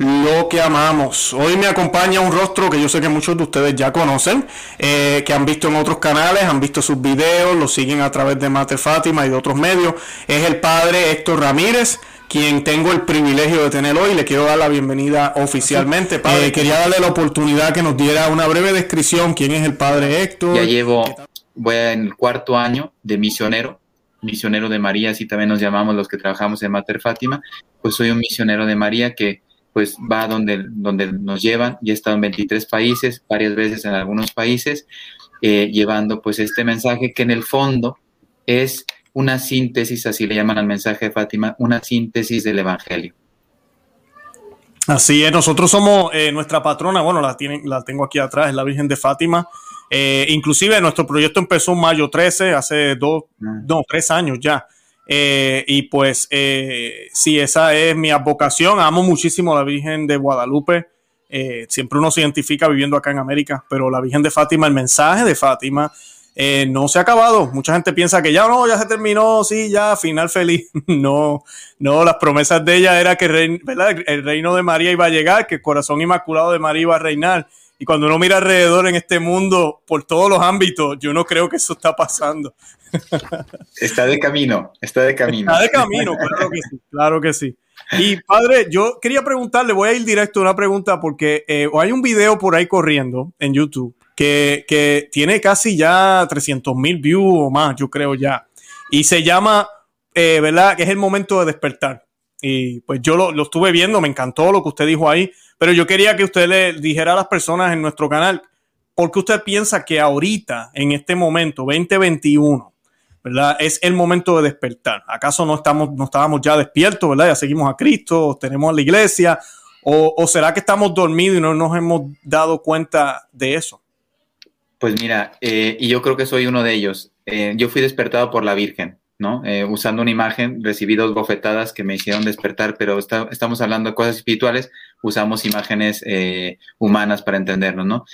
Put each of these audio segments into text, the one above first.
lo que amamos. Hoy me acompaña un rostro que yo sé que muchos de ustedes ya conocen, eh, que han visto en otros canales, han visto sus videos, lo siguen a través de Mate Fátima y de otros medios. Es el padre Héctor Ramírez quien tengo el privilegio de tener hoy. Le quiero dar la bienvenida oficialmente. Padre, eh, quería darle la oportunidad que nos diera una breve descripción. ¿Quién es el padre Héctor? Ya llevo, voy en el cuarto año de misionero, misionero de María, así también nos llamamos los que trabajamos en Mater Fátima. Pues soy un misionero de María que pues va donde, donde nos llevan. y he estado en 23 países, varias veces en algunos países, eh, llevando pues este mensaje que en el fondo es una síntesis, así le llaman al mensaje de Fátima, una síntesis del Evangelio. Así es, nosotros somos eh, nuestra patrona, bueno, la, tienen, la tengo aquí atrás, es la Virgen de Fátima. Eh, inclusive nuestro proyecto empezó en mayo 13, hace dos, ah. no, tres años ya. Eh, y pues eh, sí, esa es mi vocación. Amo muchísimo a la Virgen de Guadalupe. Eh, siempre uno se identifica viviendo acá en América, pero la Virgen de Fátima, el mensaje de Fátima no se ha acabado. Mucha gente piensa que ya no, ya se terminó, sí, ya, final feliz. no, no, las promesas de ella era que el reino de María iba a llegar, que el corazón inmaculado de María iba a reinar. Y cuando uno mira alrededor en este mundo, por todos los ámbitos, yo no creo que eso está pasando. Está de camino, está de camino. Está de camino, claro que sí, claro que sí. Y padre, yo quería preguntarle, voy a ir directo a una pregunta porque eh, hay un video por ahí corriendo en YouTube que, que tiene casi ya 300 mil views o más, yo creo ya. Y se llama, eh, ¿verdad? Que es el momento de despertar. Y pues yo lo, lo estuve viendo, me encantó lo que usted dijo ahí pero yo quería que usted le dijera a las personas en nuestro canal, ¿por qué usted piensa que ahorita, en este momento, 2021, ¿verdad? Es el momento de despertar. ¿Acaso no, estamos, no estábamos ya despiertos, ¿verdad? Ya seguimos a Cristo, tenemos a la iglesia, o, será que estamos dormidos y no nos hemos dado cuenta de eso? Pues mira, eh, y yo creo que soy uno de ellos. Eh, yo fui despertado por la Virgen. ¿No? Eh, usando una imagen, recibí dos bofetadas que me hicieron despertar, pero estamos hablando de cosas espirituales, usamos imágenes eh, humanas para entendernos, ¿no?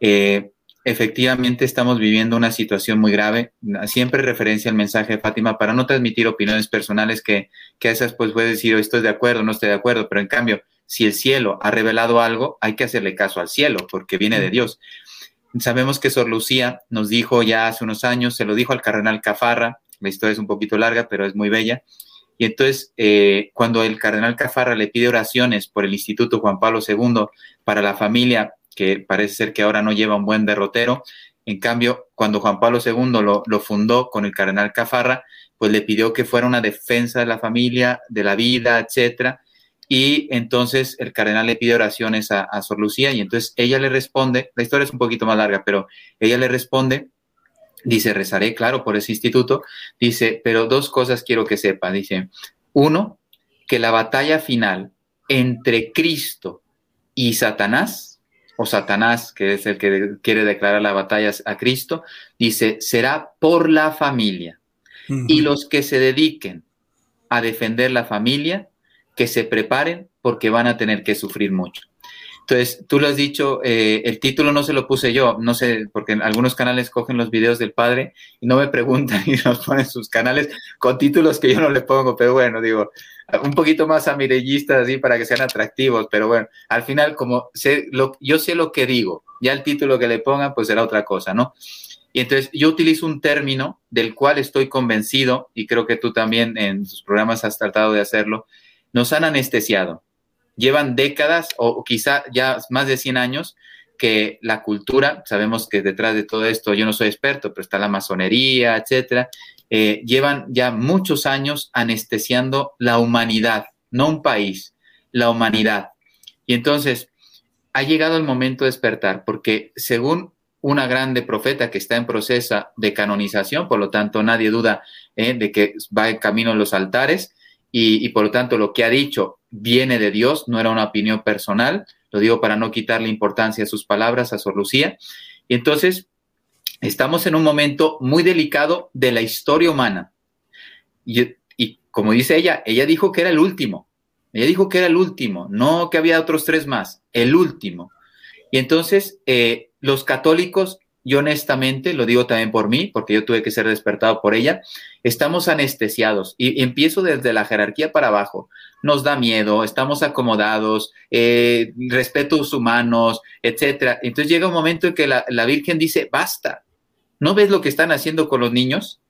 Eh, efectivamente estamos viviendo una situación muy grave. Siempre referencia al mensaje de Fátima para no transmitir opiniones personales que, que a esas pues puedes decir, oh, estoy de acuerdo, no estoy de acuerdo, pero en cambio, si el cielo ha revelado algo, hay que hacerle caso al cielo, porque viene de Dios. Sabemos que Sor Lucía nos dijo ya hace unos años, se lo dijo al cardenal Cafarra, la historia es un poquito larga, pero es muy bella. Y entonces, eh, cuando el cardenal Cafarra le pide oraciones por el Instituto Juan Pablo II para la familia, que parece ser que ahora no lleva un buen derrotero, en cambio, cuando Juan Pablo II lo, fundó con el cardenal Cafarra, pues le pidió que fuera una defensa de la familia, de la vida, etcétera. Y entonces el cardenal le pide oraciones a, a Sor Lucía y entonces ella le responde, la historia es un poquito más larga, pero ella le responde Dice, rezaré, claro, por ese instituto. Dice, pero dos cosas quiero que sepa. Dice, uno, que la batalla final entre Cristo y Satanás, o Satanás, que es el que quiere declarar la batalla a Cristo, dice, será por la familia. Y los que se dediquen a defender la familia, que se preparen porque van a tener que sufrir mucho. Entonces, tú lo has dicho, eh, el título no se lo puse yo, no sé, porque en algunos canales cogen los videos del padre y no me preguntan y nos ponen sus canales con títulos que yo no le pongo, pero bueno, digo, un poquito más amirellistas así para que sean atractivos, pero bueno, al final como sé lo, yo sé lo que digo, ya el título que le pongan pues será otra cosa, ¿no? Y entonces yo utilizo un término del cual estoy convencido, y creo que tú también en tus programas has tratado de hacerlo, nos han anestesiado llevan décadas o, quizá ya más de 100 años que la cultura, sabemos que detrás de todo esto, yo no soy experto, pero está la masonería, etcétera, eh, llevan ya muchos años anestesiando la humanidad, no un país, la humanidad. Y entonces, ha llegado el momento de despertar, porque según una grande profeta que está en proceso de canonización, por lo tanto nadie duda eh, de que va en camino a los altares, y, por lo tanto lo que ha dicho viene de Dios, no era una opinión personal, lo digo para no quitarle importancia a sus palabras a Sor Lucía. Y entonces estamos en un momento muy delicado de la historia humana. Y, como dice ella, ella dijo que era el último. Ella dijo que era el último, no que había otros tres más, el último. Y entonces eh, los católicos, yo honestamente, lo digo también por mí, porque yo tuve que ser despertado por ella, estamos anestesiados y empiezo desde la jerarquía para abajo. Nos da miedo, estamos acomodados, eh, respetos humanos, etcétera. Entonces llega un momento en que la, la Virgen dice, basta, ¿no ves lo que están haciendo con los niños?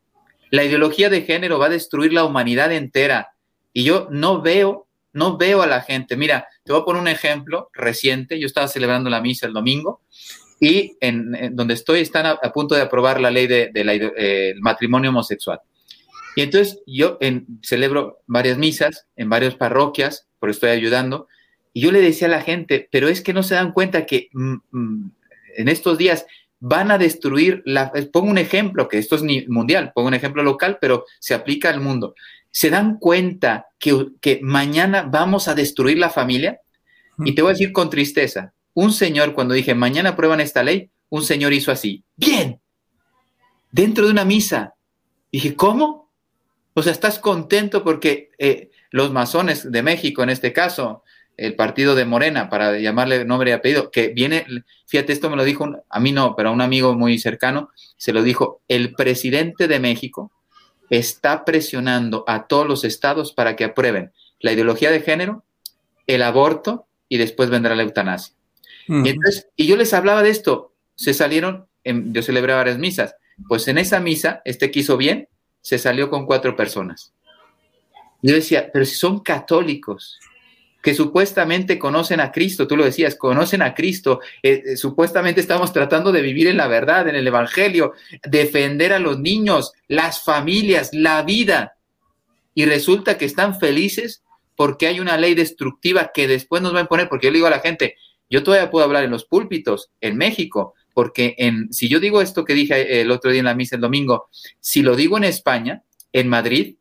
La ideología de género va a destruir la humanidad entera. Y yo no veo, no veo a la gente. Mira, te voy a poner un ejemplo reciente. Yo estaba celebrando la misa el domingo y en, donde estoy están a, punto de aprobar la ley del de, eh, matrimonio homosexual. Y entonces yo celebro varias misas en varias parroquias, por estoy ayudando, y yo le decía a la gente, pero es que no se dan cuenta que mm, mm, en estos días van a destruir la... Pongo un ejemplo, que esto es mundial, pongo un ejemplo local, pero se aplica al mundo. ¿Se dan cuenta que, que mañana vamos a destruir la familia? Y te voy a decir con tristeza, un señor cuando dije, mañana aprueban esta ley, un señor hizo así, bien, dentro de una misa. Dije, ¿cómo? O sea, estás contento porque eh, los masones de México, en este caso, el partido de Morena, para llamarle nombre y apellido, que viene, fíjate, esto me lo dijo, a mí no, pero a un amigo muy cercano, se lo dijo, el presidente de México está presionando a todos los estados para que aprueben la ideología de género, el aborto y después vendrá la eutanasia. Y, yo les hablaba de esto, se salieron, yo celebré varias misas, pues en esa misa, este quiso bien, se salió con cuatro personas. Yo decía, pero si son católicos, que supuestamente conocen a Cristo, tú lo decías, conocen a Cristo, eh, eh, supuestamente estamos tratando de vivir en la verdad, en el Evangelio, defender a los niños, las familias, la vida, y resulta que están felices porque hay una ley destructiva que después nos va a imponer, porque yo le digo a la gente, yo todavía puedo hablar en los púlpitos, en México, porque en, si yo digo esto que dije el otro día en la misa el domingo, si lo digo en España, en Madrid,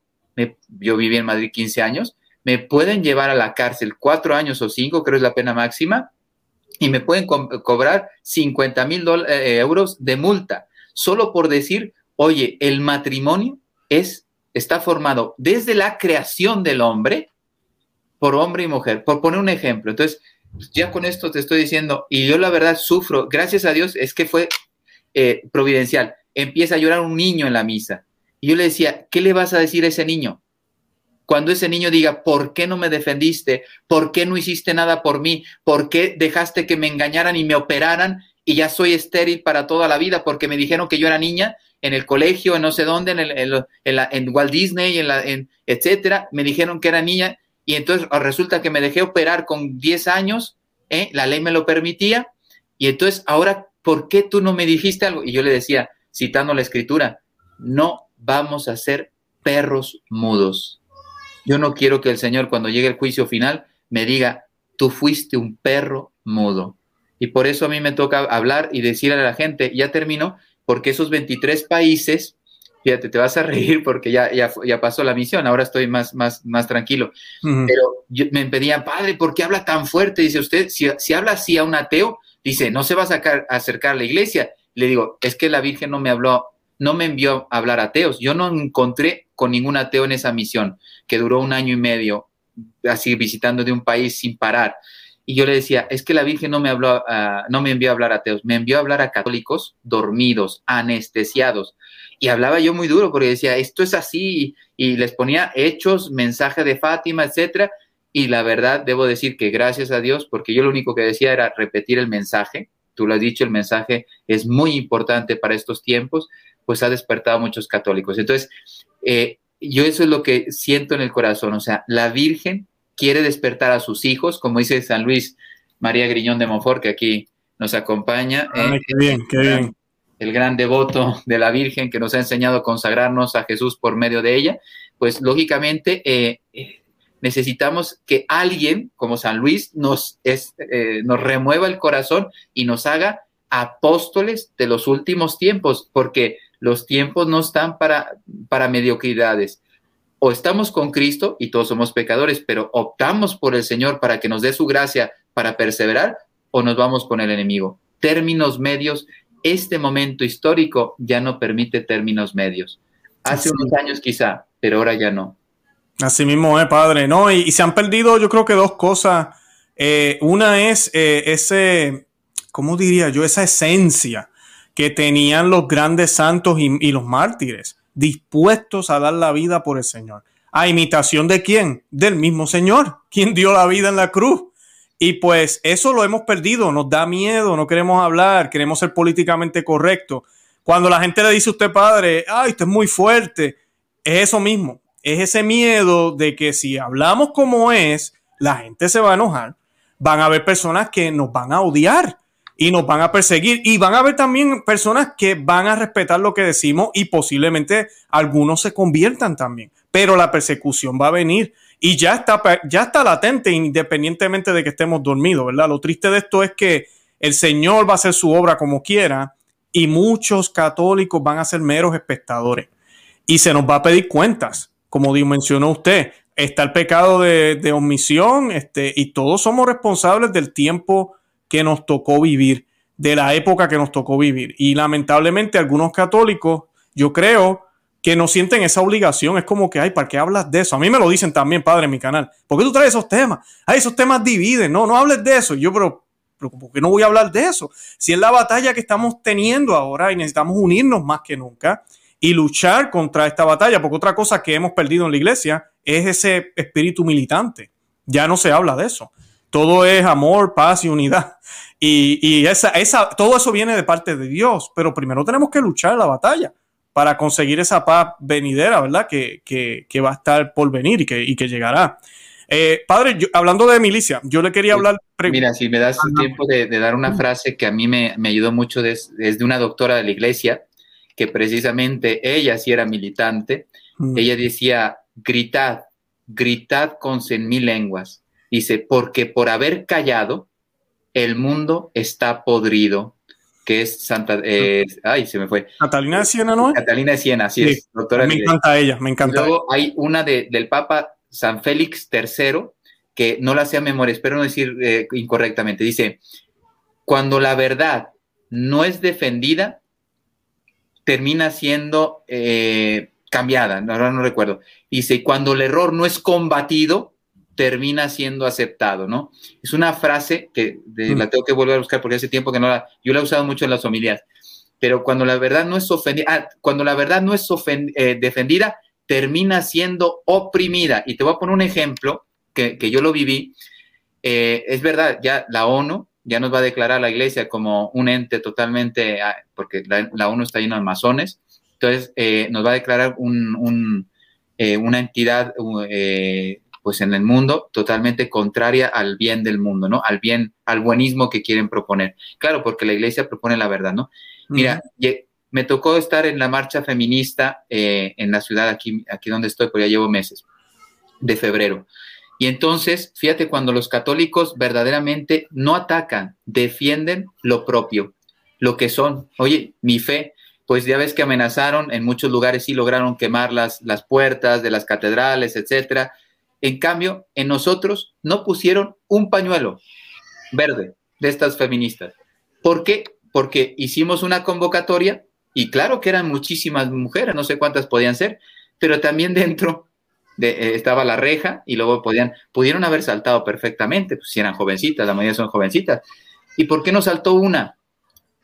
yo viví en Madrid 15 años, me pueden llevar a la cárcel cuatro años o cinco, creo es la pena máxima, y me pueden cobrar 50 mil eh, euros de multa, solo por decir, oye, el matrimonio es, está formado desde la creación del hombre por hombre y mujer, por poner un ejemplo. Entonces, ya con esto te estoy diciendo, y yo la verdad sufro, gracias a Dios, es que fue eh, providencial. Empieza a llorar un niño en la misa. Y yo le decía, ¿qué le vas a decir a ese niño? cuando ese niño diga, ¿por qué no me defendiste? ¿Por qué no hiciste nada por mí? ¿Por qué dejaste que me engañaran y me operaran y ya soy estéril para toda la vida porque me dijeron que yo era niña en el colegio, en no sé dónde, en, el, en, Walt Disney, en, la, en etcétera, me dijeron que era niña y entonces resulta que me dejé operar con 10 años, ¿eh? la ley me lo permitía y entonces ahora, ¿por qué tú no me dijiste algo? Y yo le decía, citando la escritura, no vamos a ser perros mudos yo no quiero que el Señor cuando llegue el juicio final me diga, tú fuiste un perro mudo. Y por eso a mí me toca hablar y decirle a la gente, ya terminó, porque esos 23 países, fíjate, te vas a reír porque ya, ya, ya pasó la misión, ahora estoy más, más, más tranquilo. Pero me pedían, padre, ¿por qué habla tan fuerte? Dice usted, si, si habla así a un ateo, dice, no se va a, sacar, a acercar a la iglesia. Le digo, es que la Virgen no me habló no me envió a hablar ateos. Yo no encontré con ningún ateo en esa misión, que duró un año y medio, así visitando de un país sin parar. Y yo le decía, es que la Virgen no me habló, no me envió a hablar a ateos, me envió a hablar a católicos dormidos, anestesiados. Y hablaba yo muy duro porque decía, esto es así, y, les ponía hechos, mensaje de Fátima, etcétera. Y la verdad, debo decir que gracias a Dios, porque yo lo único que decía era repetir el mensaje. Tú lo has dicho, el mensaje es muy importante para estos tiempos pues ha despertado a muchos católicos. Entonces, eh, yo eso es lo que siento en el corazón, o sea, la Virgen quiere despertar a sus hijos, como dice San Luis María Griñón de Monfort, que aquí nos acompaña. Eh, qué bien, qué bien. El gran devoto de la Virgen que nos ha enseñado a consagrarnos a Jesús por medio de ella, pues lógicamente eh, necesitamos que alguien como San Luis nos, nos remueva el corazón y nos haga apóstoles de los últimos tiempos, porque los tiempos no están para, para mediocridades. O estamos con Cristo y todos somos pecadores, pero optamos por el Señor para que nos dé su gracia para perseverar o nos vamos con el enemigo. Términos medios, este momento histórico ya no permite términos medios. Hace unos años quizá, pero ahora ya no. Así mismo es, padre, ¿no? Y, se han perdido yo creo que dos cosas. Eh, una es eh, ese, ¿cómo diría yo? Esa esencia que tenían los grandes santos y, los mártires, dispuestos a dar la vida por el Señor. ¿A imitación de quién? Del mismo Señor, quien dio la vida en la cruz. Y pues eso lo hemos perdido, nos da miedo, no queremos hablar, queremos ser políticamente correctos. Cuando la gente le dice a usted, padre, ay, usted es muy fuerte, es eso mismo, es ese miedo de que si hablamos como es, la gente se va a enojar. Van a haber personas que nos van a odiar y nos van a perseguir. Y van a haber también personas que van a respetar lo que decimos y posiblemente algunos se conviertan también. Pero la persecución va a venir y ya está, ya está latente independientemente de que estemos dormidos, ¿verdad? Lo triste de esto es que el Señor va a hacer su obra como quiera y muchos católicos van a ser meros espectadores y se nos va a pedir cuentas, como mencionó usted. Está el pecado de, de omisión este, y todos somos responsables del tiempo que nos tocó vivir, de la época que nos tocó vivir. Y lamentablemente algunos católicos, yo creo que no sienten esa obligación. Es como que, ay, ¿para qué hablas de eso? A mí me lo dicen también, padre, en mi canal. ¿Por qué tú traes esos temas? Ay, esos temas dividen. No, no hables de eso. Yo, pero, pero ¿por qué no voy a hablar de eso? Si es la batalla que estamos teniendo ahora y necesitamos unirnos más que nunca y luchar contra esta batalla, porque otra cosa que hemos perdido en la iglesia es ese espíritu militante. Ya no se habla de eso. Todo es amor, paz y unidad. Y, esa, esa, todo eso viene de parte de Dios, pero primero tenemos que luchar la batalla para conseguir esa paz venidera, ¿verdad? Que, va a estar por venir y que, y que llegará. Eh, padre, hablando de milicia, yo le quería hablar. Mira, si me das tiempo de, dar una frase que a mí me, ayudó mucho, es de una doctora de la iglesia, que precisamente ella sí era militante. Mm. Ella decía: gritad, gritad con cien mil lenguas Dice, porque por haber callado, el mundo está podrido, que es Santa, eh, ay, se me fue. Catalina de Siena, ¿no? Catalina de Siena, así es, doctora. Me encanta ella, me encanta. luego hay una del Papa San Félix III, que no la sea memoria, espero no decir eh, incorrectamente, dice, cuando la verdad no es defendida, termina siendo eh, cambiada, ahora no recuerdo. Dice, cuando el error no es combatido, termina siendo aceptado, ¿no? Es una frase que mm. la tengo que volver a buscar porque hace tiempo que no la, yo la he usado mucho en las homilías, pero cuando la verdad no es ofendida, ah, cuando la verdad no es eh, defendida, termina siendo oprimida. Y te voy a poner un ejemplo que, yo lo viví. Eh, es verdad, ya la ONU ya nos va a declarar a la iglesia como un ente totalmente, ah, porque la, ONU está llena de masones, entonces eh, nos va a declarar una entidad pues en el mundo totalmente contraria al bien del mundo, ¿no? Al bien, al buenismo que quieren proponer. Claro, porque la iglesia propone la verdad, ¿no? Mira, me tocó estar en la marcha feminista eh, en la ciudad aquí, aquí donde estoy, porque ya llevo meses, de febrero. Y entonces, fíjate, cuando los católicos verdaderamente no atacan, defienden lo propio, lo que son. Oye, mi fe, pues ya ves que amenazaron, en muchos lugares sí lograron quemar las, las puertas de las catedrales, etcétera en cambio, en nosotros no pusieron un pañuelo verde de estas feministas. ¿Por qué? Porque hicimos una convocatoria y claro que eran muchísimas mujeres, no sé cuántas podían ser, pero también dentro de, eh, estaba la reja y luego podían, pudieron haber saltado perfectamente, pues si eran jovencitas, la mayoría son jovencitas. ¿Y por qué no saltó una?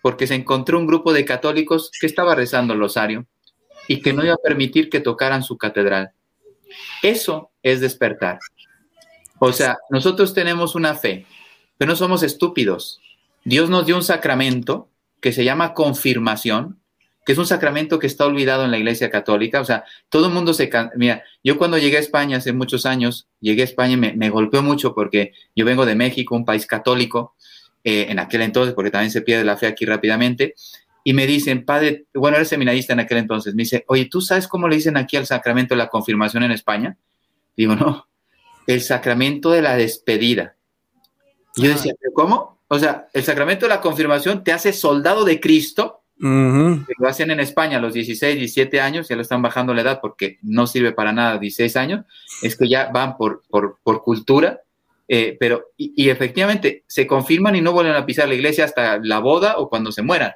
Porque se encontró un grupo de católicos que estaba rezando el rosario y que no iba a permitir que tocaran su catedral. Eso es despertar. O sea, nosotros tenemos una fe, pero no somos estúpidos. Dios nos dio un sacramento que se llama confirmación, que es un sacramento que está olvidado en la Iglesia Católica. O sea, todo el mundo se... Mira, yo cuando llegué a España hace muchos años, llegué a España y me, golpeó mucho porque yo vengo de México, un país católico, eh, en aquel entonces, porque también se pierde la fe aquí rápidamente, y me dicen, padre, bueno, era seminarista en aquel entonces, me dice, oye, ¿tú sabes cómo le dicen aquí al sacramento de la confirmación en España? Digo, no, el sacramento de la despedida. yo ah. decía, ¿cómo? O sea, el sacramento de la confirmación te hace soldado de Cristo. Lo hacen en España a los 16, 17 años, ya lo están bajando la edad porque no sirve para nada 16 años. Es que ya van por, por, cultura, eh, pero y, efectivamente se confirman y no vuelven a pisar la iglesia hasta la boda o cuando se mueran.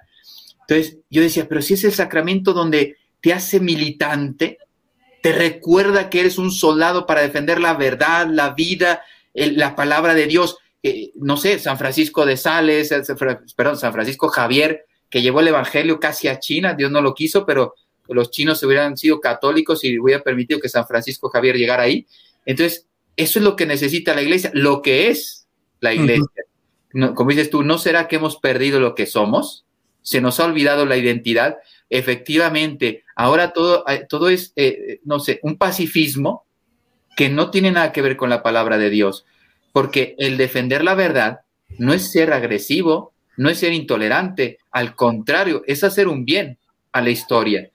Entonces yo decía, pero si es el sacramento donde te hace militante, te recuerda que eres un soldado para defender la verdad, la vida, la palabra de Dios. Eh, no sé, San Francisco de Sales, eh, perdón, San Francisco Javier, que llevó el Evangelio casi a China, Dios no lo quiso, pero los chinos hubieran sido católicos y hubiera permitido que San Francisco Javier llegara ahí. Entonces, eso es lo que necesita la iglesia, lo que es la iglesia. como dices tú, ¿no será que hemos perdido lo que somos? ¿Se nos ha olvidado la identidad? Efectivamente, ahora todo, eh, todo es, eh, no sé, un pacifismo que no tiene nada que ver con la palabra de Dios, porque el defender la verdad no es ser agresivo, no es ser intolerante, al contrario, es hacer un bien a la historia.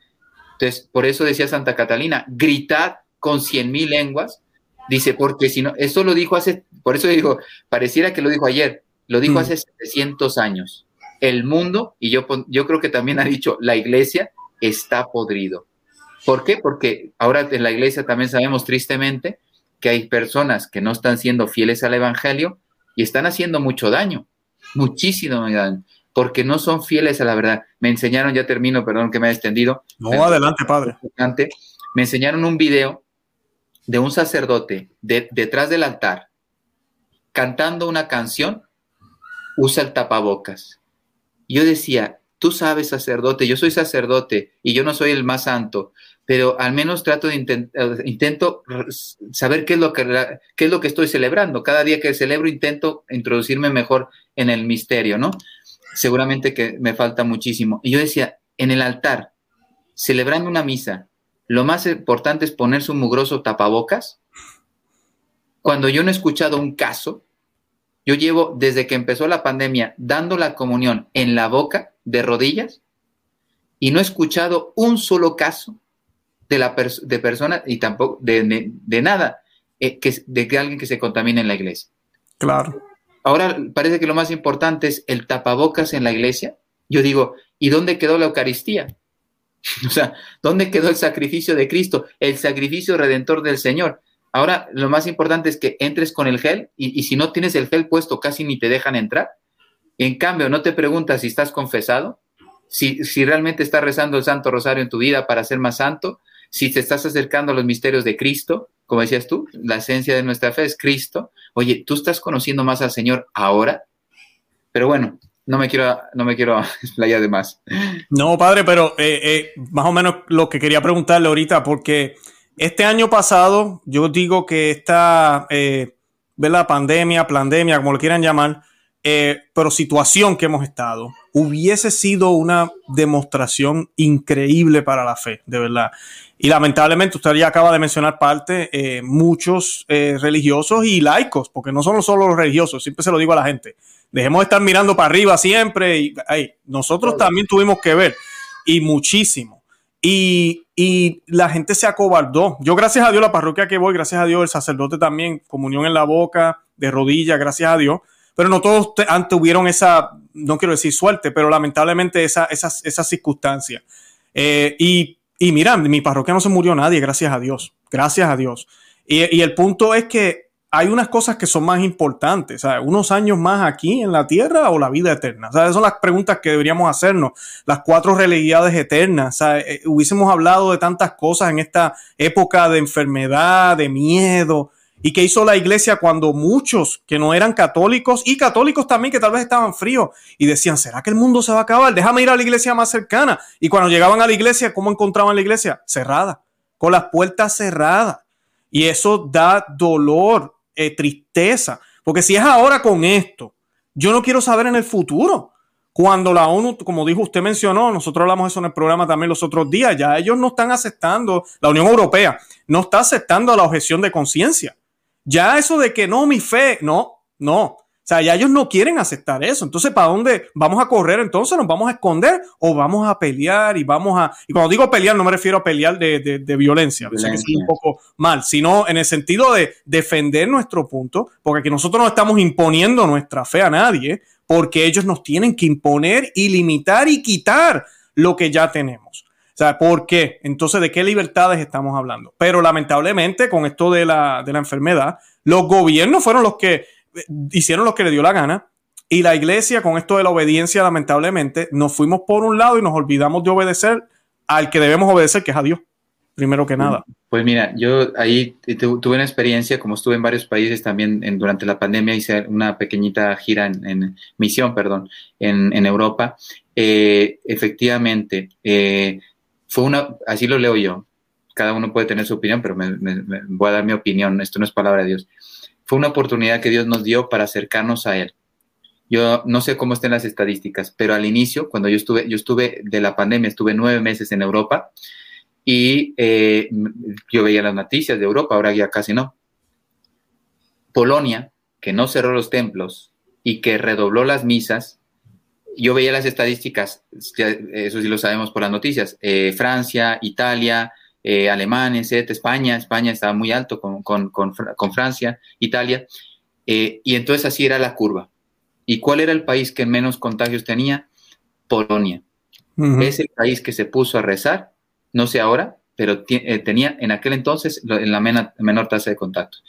Entonces, por eso decía Santa Catalina, gritad con cien mil lenguas Dice, porque si no, esto lo dijo hace, por eso digo, pareciera que lo dijo ayer, lo dijo mm. hace 700 años. El mundo, y yo, yo creo que también ha dicho, la iglesia está podrido. ¿Por qué? Porque ahora en la iglesia también sabemos tristemente que hay personas que no están siendo fieles al Evangelio y están haciendo mucho daño, muchísimo daño, porque no son fieles a la verdad. Me enseñaron, ya termino, perdón que me haya extendido. No, adelante, padre. Me enseñaron un video de un sacerdote detrás del altar cantando una canción, usa el tapabocas. Yo decía, tú sabes, sacerdote, yo soy sacerdote y yo no soy el más santo, pero al menos trato de eh, intento saber qué es lo que qué es lo que estoy celebrando. Cada día que celebro intento introducirme mejor en el misterio, ¿no? Seguramente que me falta muchísimo. Y yo decía, en el altar, celebrando una misa, lo más importante es ponerse un mugroso tapabocas. Cuando yo no he escuchado un caso, yo llevo desde que empezó la pandemia dando la comunión en la boca de rodillas y no he escuchado un solo caso de, la de persona y tampoco de, nada eh, que, de que alguien que se contamine en la iglesia. Claro. Ahora parece que lo más importante es el tapabocas en la iglesia. Yo digo, ¿y dónde quedó la Eucaristía? O sea, ¿dónde quedó el sacrificio de Cristo? El sacrificio redentor del Señor. Ahora, lo más importante es que entres con el gel y, si no tienes el gel puesto, casi ni te dejan entrar. En cambio, no te preguntas si estás confesado, si, realmente estás rezando el Santo Rosario en tu vida para ser más santo, si te estás acercando a los misterios de Cristo, como decías tú, la esencia de nuestra fe es Cristo. Oye, ¿tú estás conociendo más al Señor ahora? Pero bueno, no me quiero, no me quiero explayar de más. No, padre, pero eh, eh, más o menos lo que quería preguntarle ahorita, porque este año pasado, yo digo que esta, eh, la pandemia, pandemia, como lo quieran llamar, eh, pero situación que hemos estado, hubiese sido una demostración increíble para la fe, de verdad. Y lamentablemente, usted ya acaba de mencionar parte, muchos religiosos y laicos, porque no son solo los religiosos, siempre se lo digo a la gente Dejemos de estar mirando para arriba siempre. Y, nosotros también tuvimos que ver, y muchísimo. Y, la gente se acobardó. Yo, gracias a Dios, la parroquia que voy, gracias a Dios, el sacerdote también, comunión en la boca, de rodillas, gracias a Dios. Pero no todos tuvieron esa, no quiero decir suerte, pero lamentablemente esa, esas, esas circunstancias. Eh, y, y mira, mi parroquia no se murió nadie, gracias a Dios. Gracias a Dios. Y, y el punto es que hay unas cosas que son más importantes, ¿sabes? Unos años más aquí en la tierra o la vida eterna. Sea, esas son las preguntas que deberíamos hacernos. Las cuatro realidades eternas. ¿sabes? Eh, hubiésemos hablado de tantas cosas en esta época de enfermedad, de miedo. ¿Y qué hizo la iglesia cuando muchos que no eran católicos y católicos también que tal vez estaban fríos y decían, ¿será que el mundo se va a acabar? Déjame ir a la iglesia más cercana. Y cuando llegaban a la iglesia, ¿cómo encontraban la iglesia? Cerrada, con las puertas cerradas. Y eso da dolor eh, tristeza. Porque si es ahora con esto, yo no quiero saber en el futuro. Cuando la ONU, como dijo usted mencionó, nosotros hablamos eso en el programa también los otros días, ya ellos no están aceptando, la Unión Europea no está aceptando la objeción de conciencia. Ya eso de que no, mi fe, no, no. O sea, ya ellos no quieren aceptar eso. Entonces, ¿para dónde vamos a correr? Entonces, ¿nos vamos a esconder o vamos a pelear y vamos a... Y cuando digo pelear, no me refiero a pelear de, de, violencia, o sea, que es un poco mal, sino en el sentido de defender nuestro punto, porque aquí nosotros no estamos imponiendo nuestra fe a nadie, porque ellos nos tienen que imponer y limitar y quitar lo que ya tenemos. O sea, ¿por qué? Entonces, ¿de qué libertades estamos hablando? Pero lamentablemente, con esto de la, de la enfermedad, los gobiernos fueron los que hicieron lo que le dio la gana. Y la iglesia, con esto de la obediencia, lamentablemente, nos fuimos por un lado y nos olvidamos de obedecer al que debemos obedecer, que es a Dios. primero que nada? Pues mira, yo ahí tuve una experiencia, como estuve en varios países también en, durante la pandemia, hice una pequeñita gira en, misión, perdón, en, Europa. Eh, efectivamente, eh, fue una, así lo leo yo, cada uno puede tener su opinión, pero me, voy a dar mi opinión, esto no es palabra de Dios. Fue una oportunidad que Dios nos dio para acercarnos a Él. Yo no sé cómo estén las estadísticas, pero al inicio, cuando yo estuve, yo estuve de la pandemia, estuve nueve meses en Europa y eh, yo veía las noticias de Europa, ahora ya casi no. Polonia, que no cerró los templos y que redobló las misas, yo veía las estadísticas, eso sí lo sabemos por las noticias, eh, Francia, Italia, eh, Alemania, España, España estaba muy alto con, con, con, Francia, Italia, y entonces así era la curva. ¿Y cuál era el país que menos contagios tenía? Polonia. Es el país que se puso a rezar, no sé ahora, pero eh, tenía en aquel entonces la menor tasa de contactos.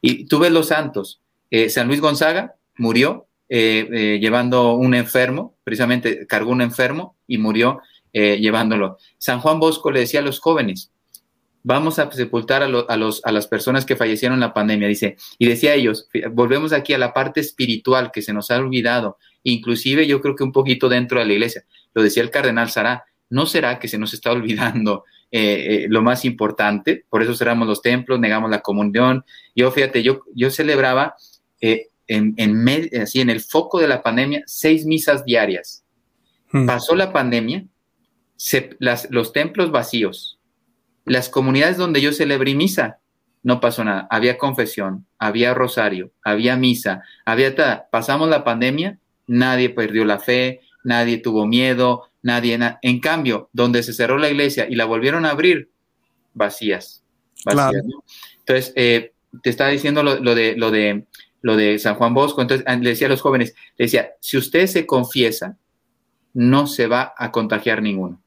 Y tú ves los santos. Eh, San Luis Gonzaga murió eh, llevando un enfermo, precisamente cargó un enfermo y murió llevándolo. San Juan Bosco le decía a los jóvenes, vamos a sepultar a, los, a las personas que fallecieron en la pandemia, dice, y decía a ellos, volvemos aquí a la parte espiritual que se nos ha olvidado, inclusive yo creo que un poquito dentro de la iglesia, lo decía el cardenal Sará, ¿no será que se nos está olvidando eh, eh, lo más importante? Por eso cerramos los templos, negamos la comunión. Yo, fíjate, yo, yo celebraba eh, en, en, así, en el foco de la pandemia seis misas diarias. Hmm. Pasó la pandemia, los templos vacíos, las comunidades donde yo celebré misa, no pasó nada. Había confesión, había rosario, había misa, había Pasamos la pandemia, nadie perdió la fe, nadie tuvo miedo, nadie. en cambio, donde se cerró la iglesia y la volvieron a abrir, vacías. Entonces, eh, te estaba diciendo lo, de, lo, de, lo de San Juan Bosco. Entonces, le decía a los jóvenes, le decía, si usted se confiesa, no se va a contagiar ninguno.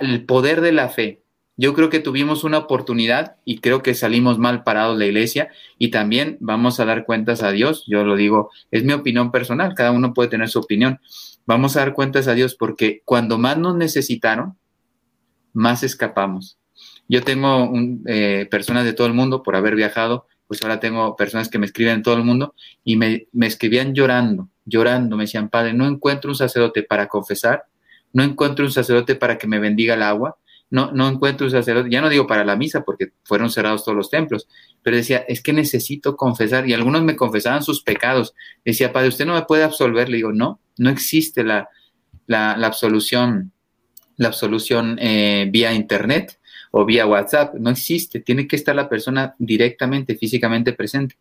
el poder de la fe, yo creo que tuvimos una oportunidad y creo que salimos mal parados la iglesia y también vamos a dar cuentas a Dios. Yo lo digo, es mi opinión personal, cada uno puede tener su opinión. Vamos a dar cuentas a Dios porque cuando más nos necesitaron, más escapamos. Yo tengo eh, personas de todo el mundo por haber viajado, pues ahora tengo personas que me escriben en todo el mundo y me, me escribían llorando, llorando, me decían, Padre, no encuentro un sacerdote para confesar, no encuentro un sacerdote para que me bendiga el agua, no, no encuentro un sacerdote, ya no digo para la misa porque fueron cerrados todos los templos, pero decía, es que necesito confesar y algunos me confesaban sus pecados. Decía, Padre, usted no me puede absolver. Le digo, no, no existe la, la, absolución, la absolución eh, vía internet o vía WhatsApp, no existe, tiene que estar la persona directamente, físicamente presente.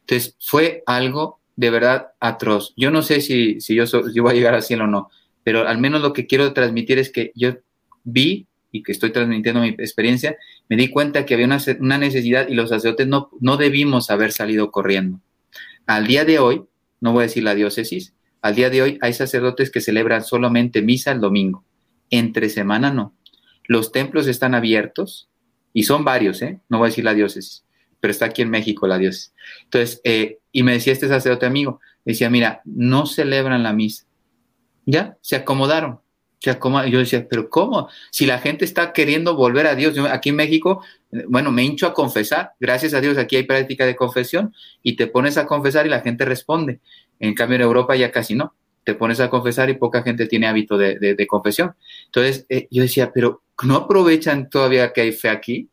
Entonces, fue algo de verdad atroz. Yo no sé si, si yo, yo voy a llegar al cielo o no, pero al menos lo que quiero transmitir es que yo vi y que estoy transmitiendo mi experiencia, me di cuenta que había una, necesidad y los sacerdotes no, no debimos haber salido corriendo. Al día de hoy, no voy a decir la diócesis, al día de hoy hay sacerdotes que celebran solamente misa el domingo. Entre semana no. Los templos están abiertos y son varios, ¿eh? No voy a decir la diócesis, pero está aquí en México la diócesis. Entonces, eh, y me decía este sacerdote amigo, decía, mira, no celebran la misa. Ya, se acomodaron yo decía, pero ¿cómo? Si la gente está queriendo volver a Dios, aquí en México, bueno, me hincho a confesar, gracias a Dios aquí hay práctica de confesión y te pones a confesar y la gente responde. En cambio en Europa ya casi no, te pones a confesar y poca gente tiene hábito de, confesión. Entonces eh, yo decía, pero ¿no aprovechan todavía que hay fe aquí?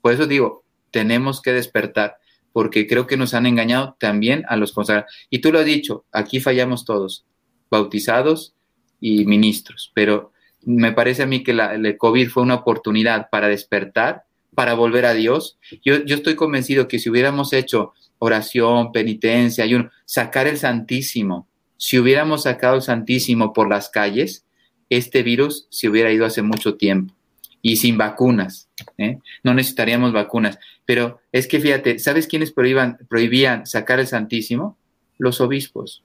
Por eso digo, tenemos que despertar, porque creo que nos han engañado también a los consagrados. Y tú lo has dicho, aquí fallamos todos, bautizados, y ministros, pero me parece a mí que la, el COVID fue una oportunidad para despertar, para volver a Dios. Yo, yo estoy convencido que si hubiéramos hecho oración, penitencia, ayuno, sacar el Santísimo, si hubiéramos sacado el Santísimo por las calles, este virus se hubiera ido hace mucho tiempo y sin vacunas. ¿eh? No necesitaríamos vacunas. Pero es que fíjate, ¿sabes quiénes prohíban, prohibían sacar el Santísimo? Los obispos.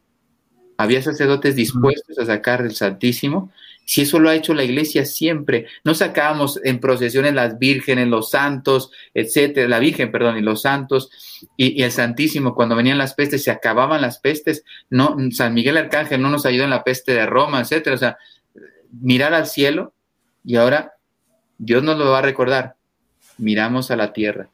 Había sacerdotes dispuestos a sacar del Santísimo. Si eso lo ha hecho la iglesia siempre, no sacábamos en procesiones las vírgenes, los santos, etcétera, la Virgen, perdón, y los santos y, el Santísimo, cuando venían las pestes, se acababan las pestes. No, San Miguel Arcángel no nos ayudó en la peste de Roma, etcétera. O sea, mirar al cielo y ahora Dios nos lo va a recordar. Miramos a la tierra.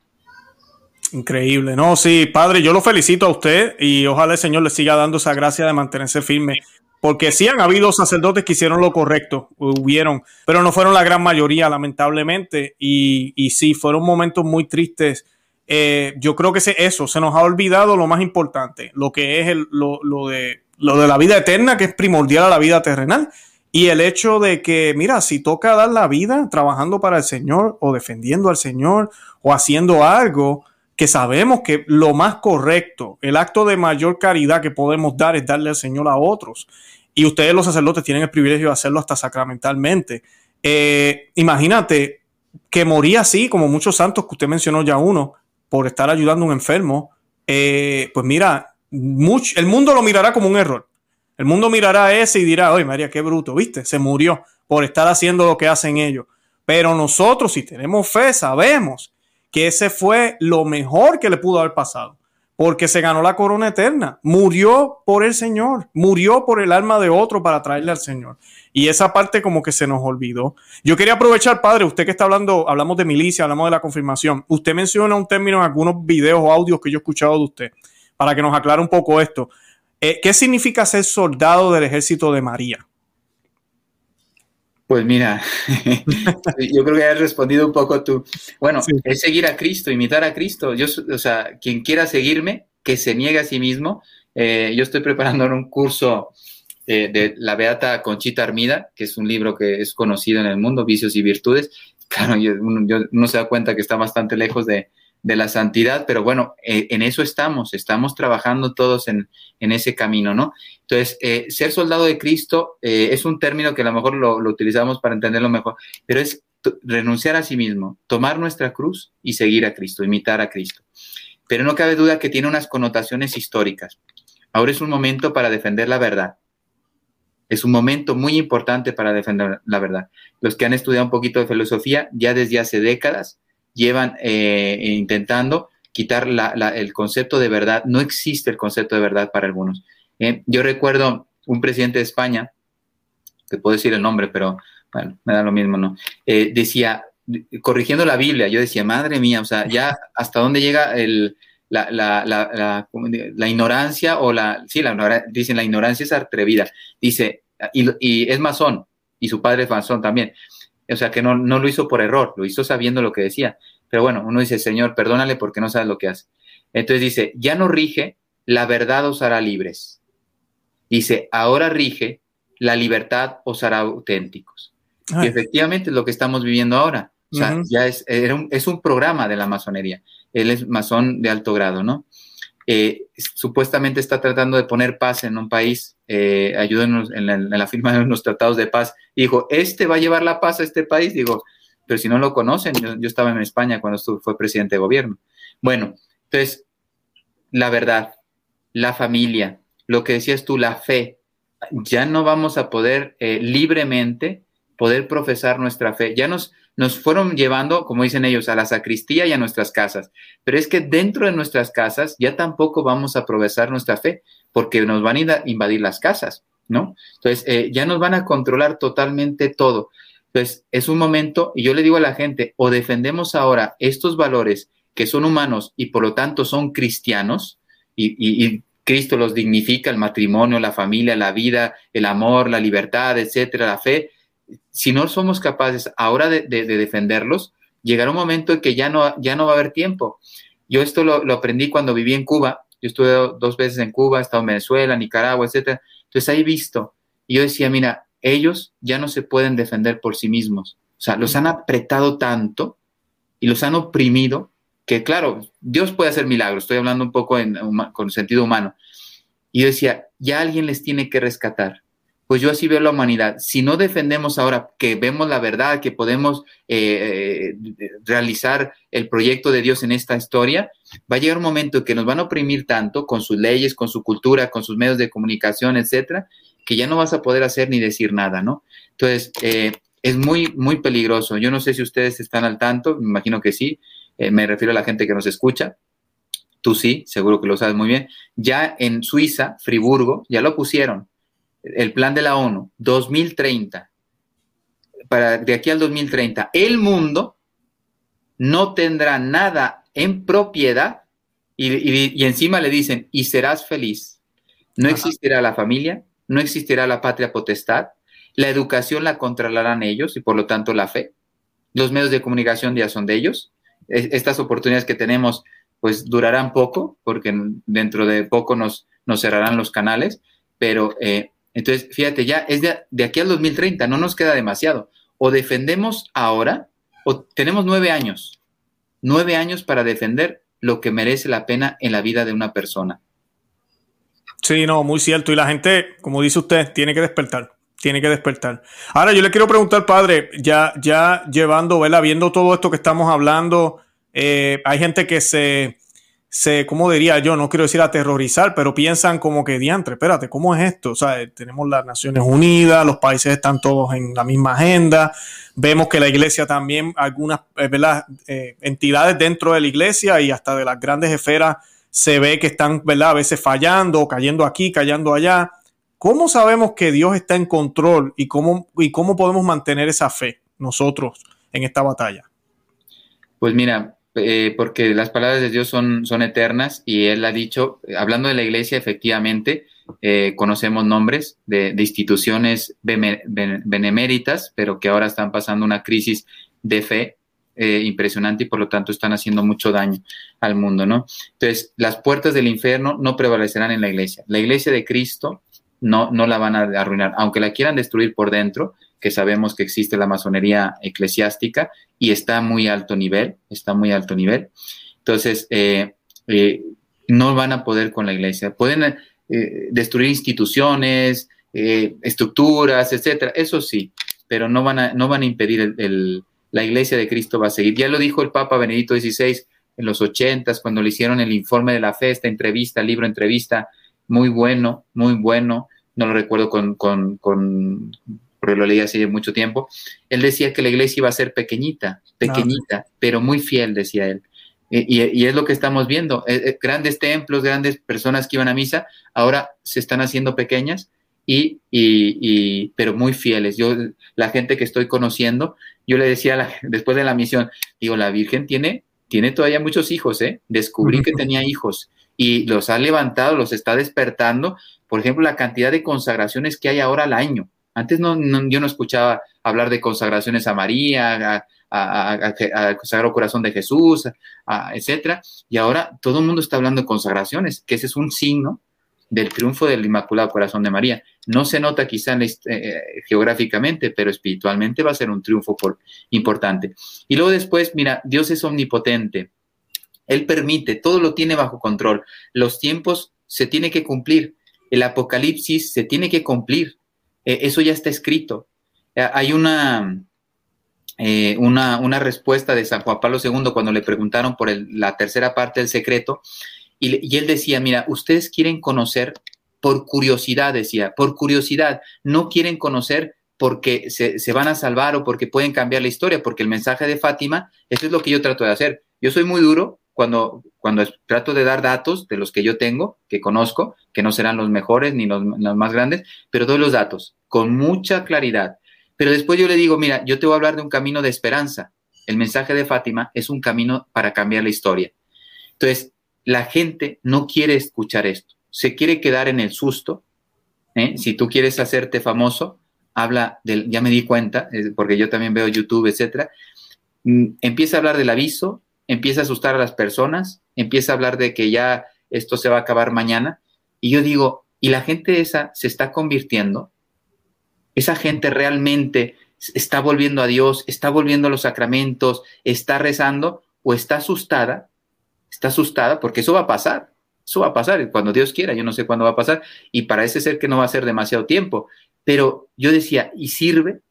Increíble, no, sí, padre, yo lo felicito a usted y ojalá el Señor le siga dando esa gracia de mantenerse firme, porque sí han habido sacerdotes que hicieron lo correcto, hubieron, pero no fueron la gran mayoría, lamentablemente, y, y sí, fueron momentos muy tristes. Eh, yo creo que eso, se nos ha olvidado lo más importante, lo que es el, lo, lo, de, lo de la vida eterna, que es primordial a la vida terrenal, y el hecho de que, mira, si toca dar la vida trabajando para el Señor o defendiendo al Señor o haciendo algo, que sabemos que lo más correcto, el acto de mayor caridad que podemos dar es darle al Señor a otros. Y ustedes los sacerdotes tienen el privilegio de hacerlo hasta sacramentalmente. Eh, imagínate que moría así, como muchos santos que usted mencionó ya uno, por estar ayudando a un enfermo. Eh, pues mira, el mundo lo mirará como un error. El mundo mirará a ese y dirá, oye María, qué bruto, viste, se murió por estar haciendo lo que hacen ellos. Pero nosotros, si tenemos fe, sabemos que ese fue lo mejor que le pudo haber pasado, porque se ganó la corona eterna, murió por el Señor, murió por el alma de otro para traerle al Señor. Y esa parte como que se nos olvidó. Yo quería aprovechar, padre, usted que está hablando, hablamos de milicia, hablamos de la confirmación. Usted menciona un término en algunos videos o audios que yo he escuchado de usted, para que nos aclare un poco esto. Eh, ¿Qué significa ser soldado del ejército de María? Pues mira, yo creo que has respondido un poco tú. Bueno, es seguir a Cristo, imitar a Cristo. Yo, o sea, quien quiera seguirme, que se niegue a sí mismo. Eh, yo estoy preparando un curso eh, de la Beata Conchita Armida, que es un libro que es conocido en el mundo, Vicios y Virtudes. Claro, uno se da cuenta que está bastante lejos de, de la santidad, pero bueno, eh, en eso estamos, estamos trabajando todos en, ese camino, ¿no? Entonces, eh, ser soldado de Cristo eh, es un término que a lo mejor lo, utilizamos para entenderlo mejor, pero es renunciar a sí mismo, tomar nuestra cruz y seguir a Cristo, imitar a Cristo. Pero no cabe duda que tiene unas connotaciones históricas. Ahora es un momento para defender la verdad. Es un momento muy importante para defender la verdad. Los que han estudiado un poquito de filosofía ya desde hace décadas llevan eh, intentando quitar el concepto de verdad. No existe el concepto de verdad para algunos. Yo recuerdo un presidente de España, que puedo decir el nombre, pero bueno, me da lo mismo, ¿no? Eh, decía, corrigiendo la Biblia, yo decía, madre mía, o sea, ya hasta dónde llega el, la, la, la, la, ignorancia o la, sí, la, dicen, la ignorancia es atrevida. Dice, y, y es masón, y su padre es masón también. O sea, que no, no lo hizo por error, lo hizo sabiendo lo que decía. Pero bueno, uno dice, Señor, perdónale porque no sabes lo que hace. Entonces dice, ya no rige, la verdad os hará libres. Dice, ahora rige, la libertad os hará auténticos. Y efectivamente es lo que estamos viviendo ahora. O sea, ya es, un, es un programa de la masonería. Él es masón de alto grado, ¿no? Eh, supuestamente está tratando de poner paz en un país, eh, ayúdenos en la, firma de unos tratados de paz. Y dijo, este va a llevar la paz a este país. Digo, pero si no lo conocen, yo, estaba en España cuando fue presidente de gobierno. Bueno, entonces, la verdad, la familia, lo que decías tú, la fe, ya no vamos a poder eh, libremente poder profesar nuestra fe. Ya nos, nos fueron llevando, como dicen ellos, a la sacristía y a nuestras casas. Pero es que dentro de nuestras casas ya tampoco vamos a profesar nuestra fe porque nos van a invadir las casas, ¿no? Entonces, eh, ya nos van a controlar totalmente todo. Entonces, es un momento, y yo le digo a la gente, o defendemos ahora estos valores que son humanos y por lo tanto son cristianos, y, Cristo los dignifica, el matrimonio, la familia, la vida, el amor, la libertad, etcétera, la fe, si no somos capaces ahora de, defenderlos, llegará un momento en que ya no, ya no va a haber tiempo. Yo esto lo, aprendí cuando viví en Cuba. Yo estuve dos veces en Cuba, he estado en Venezuela, Nicaragua, etcétera. Entonces ahí visto. Y yo decía, mira, ellos ya no se pueden defender por sí mismos. O sea, los han apretado tanto y los han oprimido que, claro, Dios puede hacer milagros. Estoy hablando un poco con sentido humano. Y yo decía, ya alguien les tiene que rescatar pues yo así veo la humanidad. Si no defendemos ahora que vemos la verdad, que podemos eh, eh, realizar el proyecto de Dios en esta historia, va a llegar un momento que nos van a oprimir tanto con sus leyes, con su cultura, con sus medios de comunicación, etcétera, que ya no vas a poder hacer ni decir nada, ¿no? Entonces, eh, es muy, muy peligroso. Yo no sé si ustedes están al tanto, me imagino que sí. Me refiero a la gente que nos escucha. Tú sí, seguro que lo sabes muy bien. Ya en Suiza, Friburgo, ya lo pusieron el plan de la ONU, 2030. para de aquí al 2030, el mundo no tendrá nada en propiedad y, encima le dicen, y serás feliz. No existirá la familia, no existirá la patria potestad, la educación la controlarán ellos y por lo tanto la fe. Los medios de comunicación ya son de ellos. Estas oportunidades que tenemos pues durarán poco porque dentro de poco nos, nos cerrarán los canales, pero eh, entonces fíjate, ya es de, de aquí al 2030, no nos queda demasiado. O defendemos ahora o tenemos nueve años, nueve años para defender lo que merece la pena en la vida de una persona. Sí, no, muy cierto. Y la gente, como dice usted, tiene que despertar. Tiene que despertar. Ahora, yo le quiero preguntar, padre, ya, ya llevando, ¿verdad? Viendo todo esto que estamos hablando, eh, hay gente que se, se, ¿cómo diría yo? No quiero decir aterrorizar, pero piensan como que, diantre, espérate, ¿cómo es esto? O sea, tenemos las Naciones Unidas, los países están todos en la misma agenda, vemos que la iglesia también, algunas eh. Eh, entidades dentro de la iglesia y hasta de las grandes esferas se ve que están, ¿verdad? A veces fallando, cayendo aquí, cayendo allá. ¿Cómo sabemos que Dios está en control y cómo, y cómo podemos mantener esa fe nosotros en esta batalla? Pues mira, eh, porque las palabras de Dios son, son eternas y Él ha dicho, hablando de la iglesia, efectivamente, eh, conocemos nombres de, instituciones beneméritas, pero que ahora están pasando una crisis de fe eh, impresionante y por lo tanto están haciendo mucho daño al mundo, ¿no? Entonces, las puertas del infierno no prevalecerán en la iglesia. La iglesia de Cristo no, no la van a arruinar, aunque la quieran destruir por dentro, que sabemos que existe la masonería eclesiástica y está a muy alto nivel, está muy alto nivel. Entonces, eh, eh, no van a poder con la iglesia. Pueden eh, destruir instituciones, estructuras, etcétera, eso sí, pero no van a, no van a impedir el, la iglesia de Cristo va a seguir. Ya lo dijo el Papa Benedicto XVI en los ochentas, cuando le hicieron el informe de la fe, esta entrevista, libro entrevista, muy bueno, muy bueno, no lo recuerdo con, con porque lo leí hace mucho tiempo, él decía que la iglesia iba a ser pequeñita, pequeñita, pero muy fiel, decía él. Y, es lo que estamos viendo. Eh, eh, grandes templos, grandes personas que iban a misa, ahora se están haciendo pequeñas, y, y, pero muy fieles. Yo, la gente que estoy conociendo, yo le decía después de la misión, digo, la Virgen tiene, tiene todavía muchos hijos, ¿eh? Descubrí que tenía hijos y los ha levantado, los está despertando. Por ejemplo, la cantidad de consagraciones que hay ahora al año. Antes no, yo no escuchaba hablar de consagraciones a María, al Sagrado Corazón de Jesús, etcétera. Y ahora todo el mundo está hablando de consagraciones, que ese es un signo del triunfo del Inmaculado Corazón de María. No se nota quizá eh, geográficamente, pero espiritualmente va a ser un triunfo por, importante. Y luego después, mira, Dios es omnipotente. Él permite, todo lo tiene bajo control. Los tiempos se tienen que cumplir. El apocalipsis se tiene que cumplir. Eh, eso ya está escrito. Eh, hay una, eh, una, una, respuesta de San Juan Pablo II cuando le preguntaron por la tercera parte del secreto, y, él decía, mira, ustedes quieren conocer por curiosidad, decía, por curiosidad, no quieren conocer porque se, se, van a salvar o porque pueden cambiar la historia, porque el mensaje de Fátima, eso es lo que yo trato de hacer. Yo soy muy duro cuando, cuando trato de dar datos de los que yo tengo, que conozco, que no serán los mejores ni los, más grandes, pero doy los datos con mucha claridad. Pero después yo le digo, mira, yo te voy a hablar de un camino de esperanza. El mensaje de Fátima es un camino para cambiar la historia. Entonces, la gente no quiere escuchar esto, se quiere quedar en el susto. ¿eh? Si tú quieres hacerte famoso, habla del, ya me di cuenta, porque yo también veo YouTube, etcétera, mm, empieza a hablar del aviso, empieza a asustar a las personas, empieza a hablar de que ya esto se va a acabar mañana. Y yo digo, ¿y la gente esa se está convirtiendo? ¿Esa gente realmente está volviendo a Dios, está volviendo a los sacramentos, está rezando o está asustada? Está asustada porque eso va a pasar. Eso va a pasar cuando Dios quiera, yo no sé cuándo va a pasar y parece ser que no va a ser demasiado tiempo. Pero yo decía, ¿y sirve?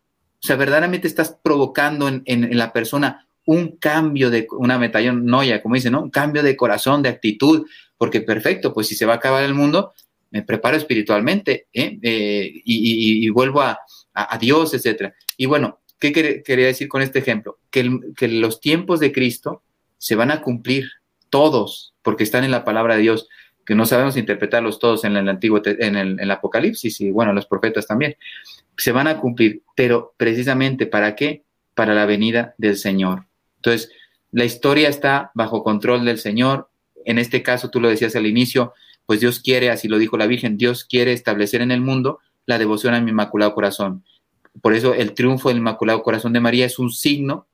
O sea, verdaderamente estás provocando en, en la persona un cambio de una metanoia, como dice, ¿no? Un cambio de corazón, de actitud, porque perfecto, pues si se va a acabar el mundo, me preparo espiritualmente ¿eh? Eh, y, vuelvo a, Dios, etc. Y bueno, ¿qué quería decir con este ejemplo? Que, que los tiempos de Cristo se van a cumplir todos, porque están en la palabra de Dios, que no sabemos interpretarlos todos en el Antiguo, en el, Apocalipsis y bueno, los profetas también, se van a cumplir, pero precisamente para qué? Para la venida del Señor. Entonces, la historia está bajo control del Señor. En este caso, tú lo decías al inicio, pues Dios quiere, así lo dijo la Virgen, Dios quiere establecer en el mundo la devoción a mi Inmaculado Corazón. Por eso el triunfo del Inmaculado Corazón de María es un signo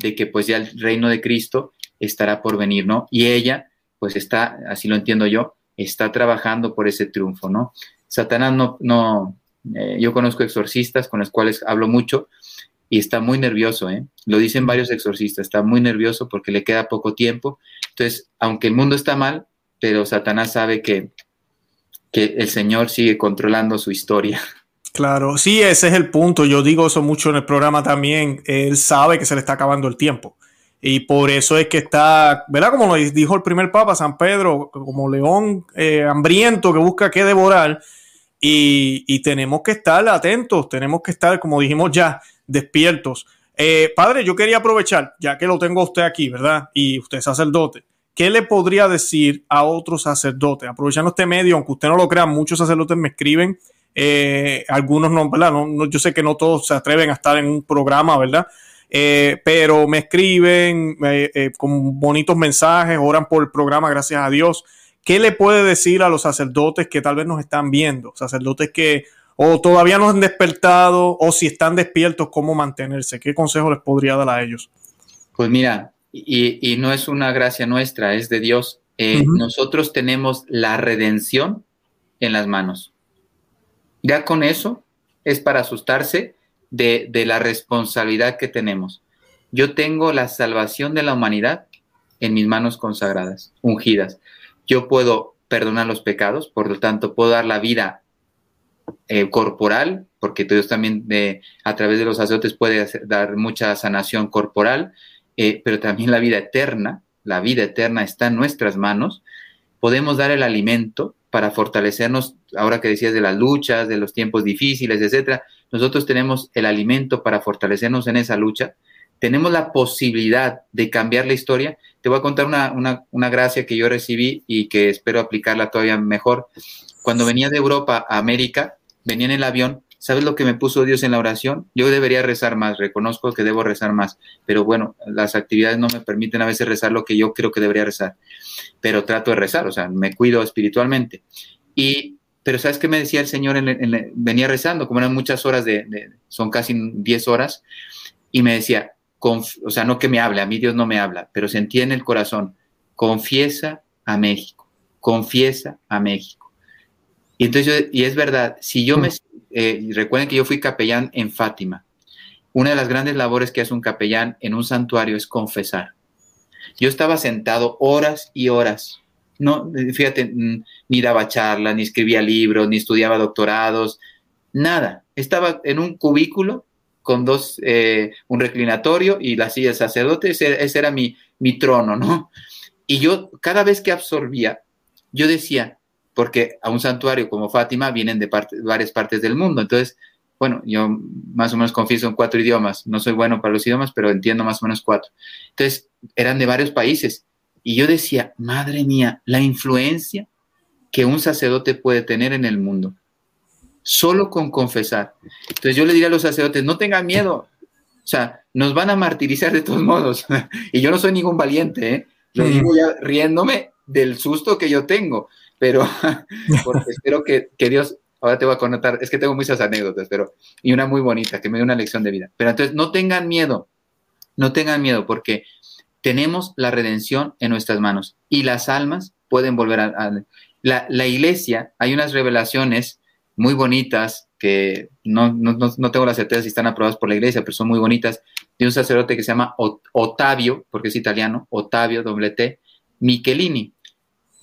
de que pues ya el reino de Cristo estará por venir, ¿no? Y ella, pues está, así lo entiendo yo, está trabajando por ese triunfo, ¿no? Satanás no, no, eh, yo conozco exorcistas con los cuales hablo mucho y está muy nervioso, ¿eh? Lo dicen varios exorcistas, está muy nervioso porque le queda poco tiempo. Entonces, aunque el mundo está mal, pero Satanás sabe que, que el Señor sigue controlando su historia. Claro, sí, ese es el punto. Yo digo eso mucho en el programa también. Él sabe que se le está acabando el tiempo. Y por eso es que está, ¿verdad? Como lo dijo el primer Papa, San Pedro, como león eh, hambriento que busca qué devorar. Y, tenemos que estar atentos, tenemos que estar, como dijimos ya, despiertos. Eh, padre, yo quería aprovechar, ya que lo tengo usted aquí, ¿verdad? Y usted es sacerdote. ¿Qué le podría decir a otros sacerdotes? Aprovechando este medio, aunque usted no lo crea, muchos sacerdotes me escriben eh, algunos no, ¿verdad? No, yo sé que no todos se atreven a estar en un programa, ¿verdad? Eh, pero me escriben eh, con bonitos mensajes, oran por el programa, gracias a Dios. ¿Qué le puede decir a los sacerdotes que tal vez nos están viendo? Sacerdotes que o todavía no han despertado o si están despiertos, ¿cómo mantenerse? ¿Qué consejo les podría dar a ellos? Pues mira, y, no es una gracia nuestra, es de Dios. Nosotros tenemos la redención en las manos. Ya con eso es para asustarse de, la responsabilidad que tenemos. Yo tengo la salvación de la humanidad en mis manos consagradas, ungidas. Yo puedo perdonar los pecados, por lo tanto puedo dar la vida eh, corporal, porque Dios también a través de los sacerdotes puede dar mucha sanación corporal, eh, pero también la vida eterna, la vida eterna está en nuestras manos. Podemos dar el alimento, para fortalecernos, ahora que decías de las luchas, de los tiempos difíciles, etcétera, nosotros tenemos el alimento para fortalecernos en esa lucha, tenemos la posibilidad de cambiar la historia. Te voy a contar una, gracia que yo recibí y que espero aplicarla todavía mejor. Cuando venía de Europa a América, venía en el avión, ¿sabes lo que me puso Dios en la oración? Yo debería rezar más, reconozco que debo rezar más, pero bueno, las actividades no me permiten a veces rezar lo que yo creo que debería rezar pero trato de rezar, o sea, me cuido espiritualmente. Y, pero ¿sabes qué me decía el Señor? venía rezando, como eran muchas horas, de, son casi 10 horas, y me decía, o sea, no que me hable, a mí Dios no me habla, pero sentía en el corazón, confiesa a México, confiesa a México. Y entonces, y es verdad, si yo me, eh, recuerden que yo fui capellán en Fátima, una de las grandes labores que hace un capellán en un santuario es confesar. Yo estaba sentado horas y horas. No, fíjate, mm, ni daba charlas, ni escribía libros, ni estudiaba doctorados, nada. Estaba en un cubículo con dos, eh, un reclinatorio y la silla de sacerdote, ese, era mi, mi trono, ¿no? Y yo, cada vez que absorbía, yo decía, porque a un santuario como Fátima vienen de varias partes del mundo, entonces bueno, yo más o menos confieso en cuatro idiomas, no soy bueno para los idiomas, pero entiendo más o menos cuatro. Entonces, eran de varios países. Y yo decía, madre mía, la influencia que un sacerdote puede tener en el mundo, solo con confesar. Entonces yo le diría a los sacerdotes, no tengan miedo, o sea, nos van a martirizar de todos modos. y yo no soy ningún valiente, ¿eh? Lo digo ya riéndome del susto que yo tengo, pero porque espero que, que Dios ahora te voy a contar, es que tengo muchas anécdotas, pero, y una muy bonita, que me dio una lección de vida. Pero entonces, no tengan miedo, no tengan miedo, porque tenemos la redención en nuestras manos y las almas pueden volver a... la, la, iglesia, hay unas revelaciones muy bonitas que no, no, no, tengo la certeza si están aprobadas por la iglesia, pero son muy bonitas, de un sacerdote que se llama Otavio, porque es italiano, Otavio, doble T, Michelini.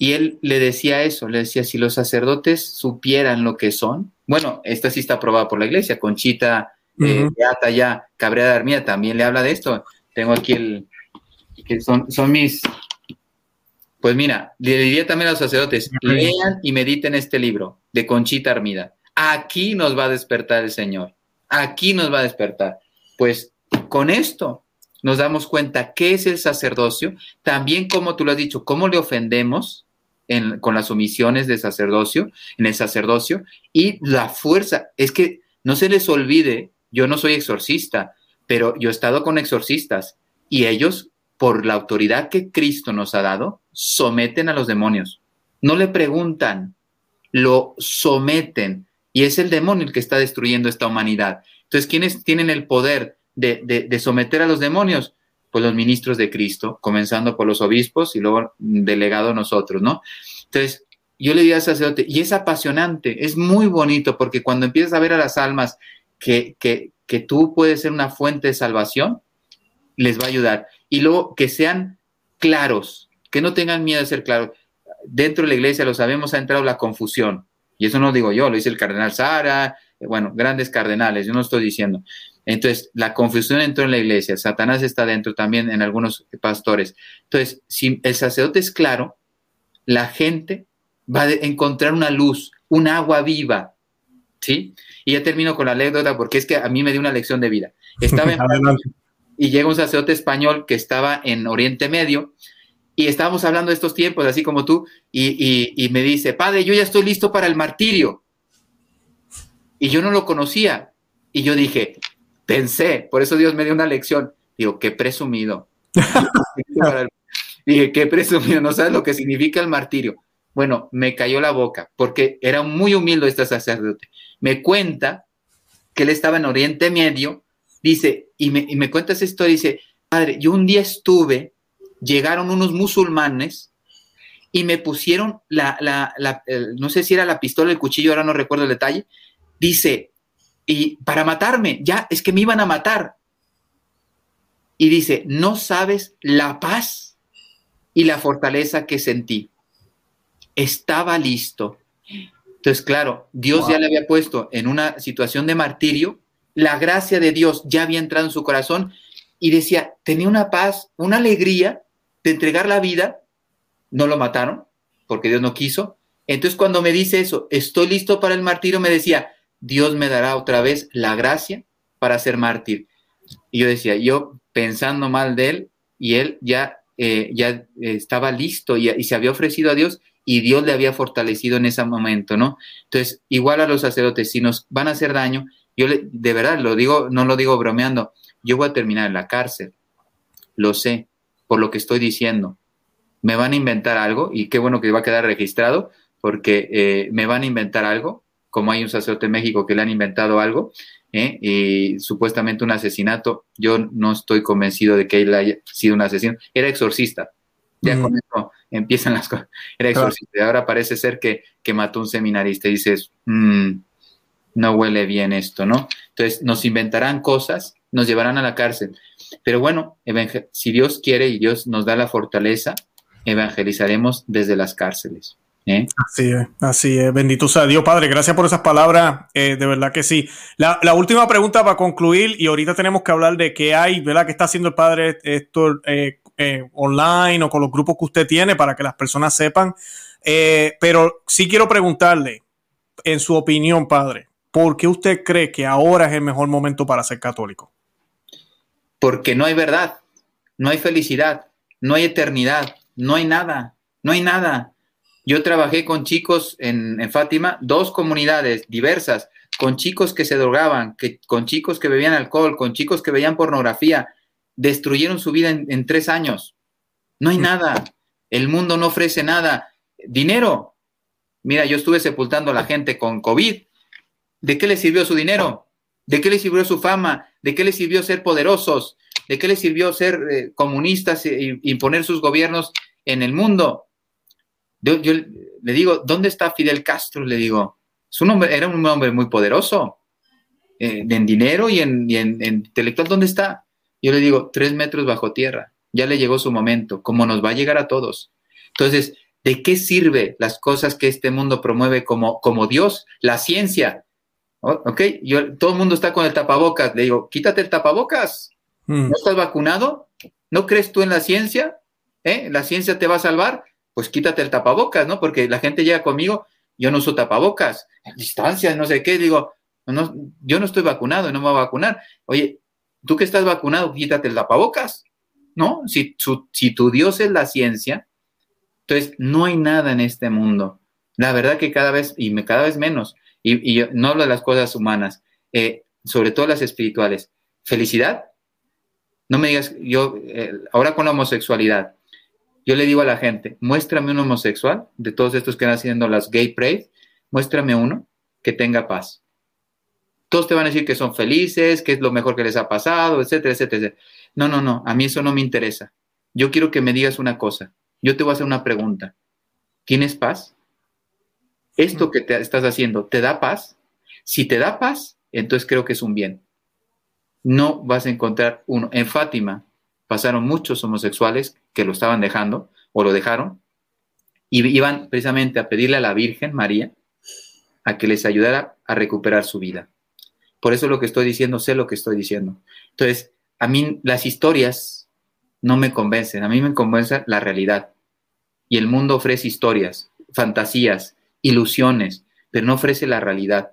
Y él le decía eso, le decía, si los sacerdotes supieran lo que son, bueno, esta sí está aprobada por la iglesia, Conchita eh, Beata ya, Cabrera de Armida también le habla de esto. Tengo aquí el, que son, son mis, pues mira, le diría también a los sacerdotes, lean y mediten este libro de Conchita Armida. Aquí nos va a despertar el Señor, aquí nos va a despertar. Pues con esto nos damos cuenta qué es el sacerdocio, también como tú lo has dicho, cómo le ofendemos con las omisiones de sacerdocio, en el sacerdocio, y la fuerza. Es que no se les olvide, yo no soy exorcista, pero yo he estado con exorcistas y ellos, por la autoridad que Cristo nos ha dado, someten a los demonios. No le preguntan, lo someten. Y es el demonio el que está destruyendo esta humanidad. Entonces, ¿quiénes tienen el poder de, de someter a los demonios? Pues los ministros de Cristo, comenzando por los obispos y luego delegado nosotros, ¿no? Entonces, yo le digo al sacerdote, y es apasionante, es muy bonito, porque cuando empiezas a ver a las almas que, que, que tú puedes ser una fuente de salvación, les va a ayudar. Y luego que sean claros, que no tengan miedo de ser claros. Dentro de la iglesia, lo sabemos, ha entrado la confusión. Y eso no lo digo yo, lo dice el cardenal Sara, eh, bueno, grandes cardenales, yo no estoy diciendo. Entonces, la confusión entró en la iglesia, Satanás está dentro también en algunos pastores. Entonces, si el sacerdote es claro, la gente va a encontrar una luz, un agua viva, ¿sí? Y ya termino con la anécdota porque es que a mí me dio una lección de vida. Estaba en y llega un sacerdote español que estaba en Oriente Medio y estábamos hablando de estos tiempos, así como tú, y, me dice, padre, yo ya estoy listo para el martirio. Y yo no lo conocía. Y yo dije, pensé, por eso Dios me dio una lección. Digo, qué presumido. dije, qué presumido, no sabes lo que significa el martirio. Bueno, me cayó la boca, porque era muy humilde este sacerdote me cuenta que él estaba en Oriente Medio, dice, y me, cuenta esa historia, dice, padre, yo un día estuve, llegaron unos musulmanes y me pusieron la, la, no sé si era la pistola, el cuchillo, ahora no recuerdo el detalle, dice, y para matarme, ya, es que me iban a matar. Y dice, no sabes la paz y la fortaleza que sentí. Estaba listo entonces, claro, Dios ya le había puesto en una situación de martirio, la gracia de Dios ya había entrado en su corazón y decía, tenía una paz, una alegría de entregar la vida, no lo mataron, porque Dios no quiso. Entonces, cuando me dice eso, estoy listo para el martirio, me decía, Dios me dará otra vez la gracia para ser mártir. Y yo decía, yo pensando mal de él, y él ya, eh, ya estaba listo y, se había ofrecido a Dios, y Dios le había fortalecido en ese momento, ¿no? Entonces, igual a los sacerdotes, si nos van a hacer daño, yo le, de verdad lo digo, no lo digo bromeando, yo voy a terminar en la cárcel, lo sé, por lo que estoy diciendo. Me van a inventar algo, y qué bueno que va a quedar registrado, porque eh, me van a inventar algo, como hay un sacerdote en México que le han inventado algo, ¿eh? y supuestamente un asesinato, yo no estoy convencido de que él haya sido un asesino, era exorcista, ya con eso empiezan las cosas. Era exorcista. Y ahora parece ser que, que, mató un seminarista y dices, mm, no huele bien esto, ¿no? Entonces nos inventarán cosas, nos llevarán a la cárcel. Pero bueno, si Dios quiere y Dios nos da la fortaleza, evangelizaremos desde las cárceles. ¿Eh? Así es, así es. Bendito sea Dios, Padre. Gracias por esas palabras. Eh, de verdad que sí. La, la, última pregunta para concluir, y ahorita tenemos que hablar de qué hay, ¿verdad? ¿Qué está haciendo el Padre Héctor eh, online o con los grupos que usted tiene para que las personas sepan. Pero sí quiero preguntarle, en su opinión, padre, ¿por qué usted cree que ahora es el mejor momento para ser católico? Porque no hay verdad, no hay felicidad, no hay eternidad, no hay nada, no hay nada. Yo trabajé con chicos en, Fátima, dos comunidades diversas, con chicos que se drogaban, que, con chicos que bebían alcohol, con chicos que veían pornografía, destruyeron su vida en, tres años. No hay nada. El mundo no ofrece nada. Dinero. Mira, yo estuve sepultando a la gente con COVID. ¿De qué le sirvió su dinero? ¿De qué le sirvió su fama? ¿De qué le sirvió ser poderosos? ¿De qué le sirvió ser eh, comunistas e imponer sus gobiernos en el mundo? Yo, le digo, ¿dónde está Fidel Castro? Le digo, su nombre era un hombre muy poderoso, eh, en dinero y en, y en intelectual, ¿dónde está? Yo le digo, tres metros bajo tierra, ya le llegó su momento, como nos va a llegar a todos. Entonces, ¿de qué sirve las cosas que este mundo promueve como, como Dios? La ciencia. Oh, ¿Ok? Yo, todo el mundo está con el tapabocas. Le digo, quítate el tapabocas. Mm. ¿No estás vacunado? ¿No crees tú en la ciencia? ¿Eh? ¿La ciencia te va a salvar? Pues quítate el tapabocas, ¿no? Porque la gente llega conmigo, yo no uso tapabocas, distancia, no sé qué. Digo, yo no estoy vacunado no me voy a vacunar. Oye, tú que estás vacunado, quítate el tapabocas, ¿no? Si, si tu Dios es la ciencia, Entonces, no hay nada en este mundo. La verdad que cada vez, y cada vez menos, y, no hablo de las cosas humanas, eh, sobre todo las espirituales. Felicidad. No me digas, yo, eh, ahora con la homosexualidad, yo le digo a la gente, muéstrame un homosexual, de todos estos que están haciendo las gay pride, muéstrame uno que tenga paz. Todos te van a decir que son felices, que es lo mejor que les ha pasado, etcétera, etcétera. No, no, no, a mí eso no me interesa. Yo quiero que me digas una cosa. Yo te voy a hacer una pregunta. ¿Tienes paz? ¿Esto que te estás haciendo te da paz? Si te da paz, entonces creo que es un bien. No vas a encontrar uno. En Fátima pasaron muchos homosexuales que lo estaban dejando o lo dejaron y iban precisamente a pedirle a la Virgen María a que les ayudara a recuperar su vida. Por eso lo que estoy diciendo, sé lo que estoy diciendo. Entonces, a mí las historias no me convencen, a mí me convence la realidad. Y el mundo ofrece historias, fantasías, ilusiones, pero no ofrece la realidad.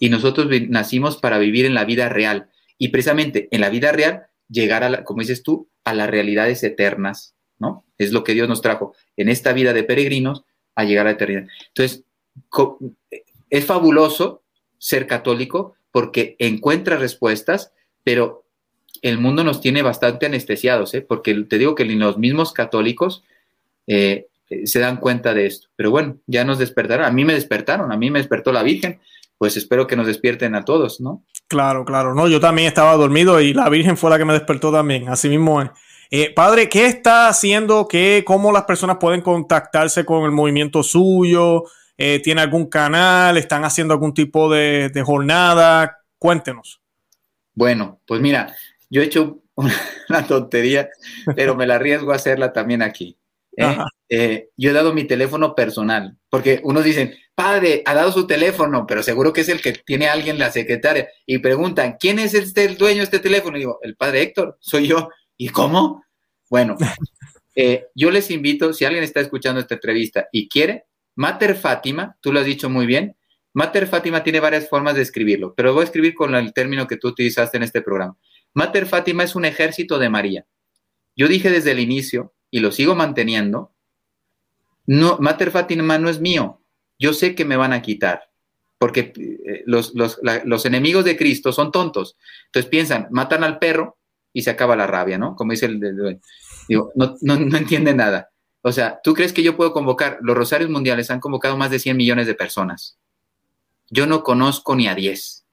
Y nosotros nacimos para vivir en la vida real. Y precisamente en la vida real, llegar a, como dices tú, a las realidades eternas, Es lo que Dios nos trajo en esta vida de peregrinos a llegar a la eternidad. Entonces, es fabuloso ser católico porque encuentra respuestas, pero el mundo nos tiene bastante anestesiados, ¿eh? porque te digo que ni los mismos católicos eh, se dan cuenta de esto. Pero bueno, ya nos despertaron. A mí me despertaron, a mí me despertó la Virgen. Pues espero que nos despierten a todos, ¿no? Claro, claro. No, yo también estaba dormido y la Virgen fue la que me despertó también. Así mismo. Eh, padre, ¿qué está haciendo? ¿Qué, ¿Cómo las personas pueden contactarse con el movimiento suyo? Eh, ¿Tiene algún canal? ¿Están haciendo algún tipo de, jornada? Cuéntenos. Bueno, pues mira, yo he hecho una tontería, pero me la arriesgo a hacerla también aquí. ¿eh? yo he dado mi teléfono personal, porque unos dicen, padre, ha dado su teléfono, pero seguro que es el que tiene alguien la secretaria, y preguntan, ¿quién es este, el dueño de este teléfono? Y digo, el padre Héctor, soy yo. ¿Y cómo? Bueno, eh, yo les invito, si alguien está escuchando esta entrevista y quiere, Mater Fátima, tú lo has dicho muy bien, Mater Fátima tiene varias formas de escribirlo, pero voy a escribir con el término que tú utilizaste en este programa. Mater Fátima es un ejército de María. Yo dije desde el inicio, y lo sigo manteniendo, no, Mater Fátima no es mío. Yo sé que me van a quitar, porque eh, los, los enemigos de Cristo son tontos. Entonces piensan, matan al perro y se acaba la rabia, ¿no? Como dice el, digo, no, entiende nada. O sea, ¿tú crees que yo puedo convocar? Los Rosarios Mundiales han convocado más de 100 millones de personas. Yo no conozco ni a 10.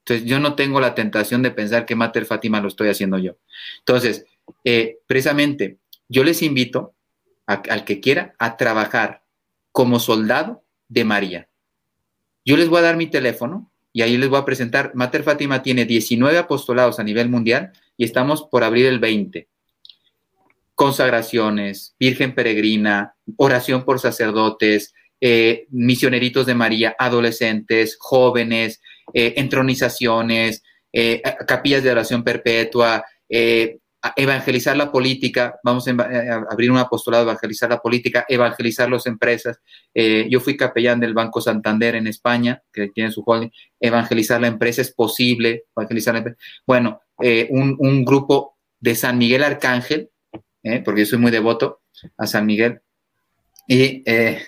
Entonces, yo no tengo la tentación de pensar que Mater Fátima lo estoy haciendo yo. Entonces, eh, precisamente, yo les invito al que quiera a trabajar como soldado de María. Yo les voy a dar mi teléfono y ahí les voy a presentar. Mater Fátima tiene 19 apostolados a nivel mundial y estamos por abrir el 20. Consagraciones, Virgen Peregrina, oración por sacerdotes, eh, misioneritos de María, adolescentes, jóvenes, eh, entronizaciones, eh, capillas de oración perpetua, evangelizar la política, vamos a, abrir un apostolado, evangelizar la política, evangelizar las empresas. yo fui capellán del Banco Santander en España, que tiene su holding, evangelizar la empresa es posible, evangelizar la empresa. Bueno, eh, un, grupo de San Miguel Arcángel, eh, porque yo soy muy devoto a San Miguel, y eh,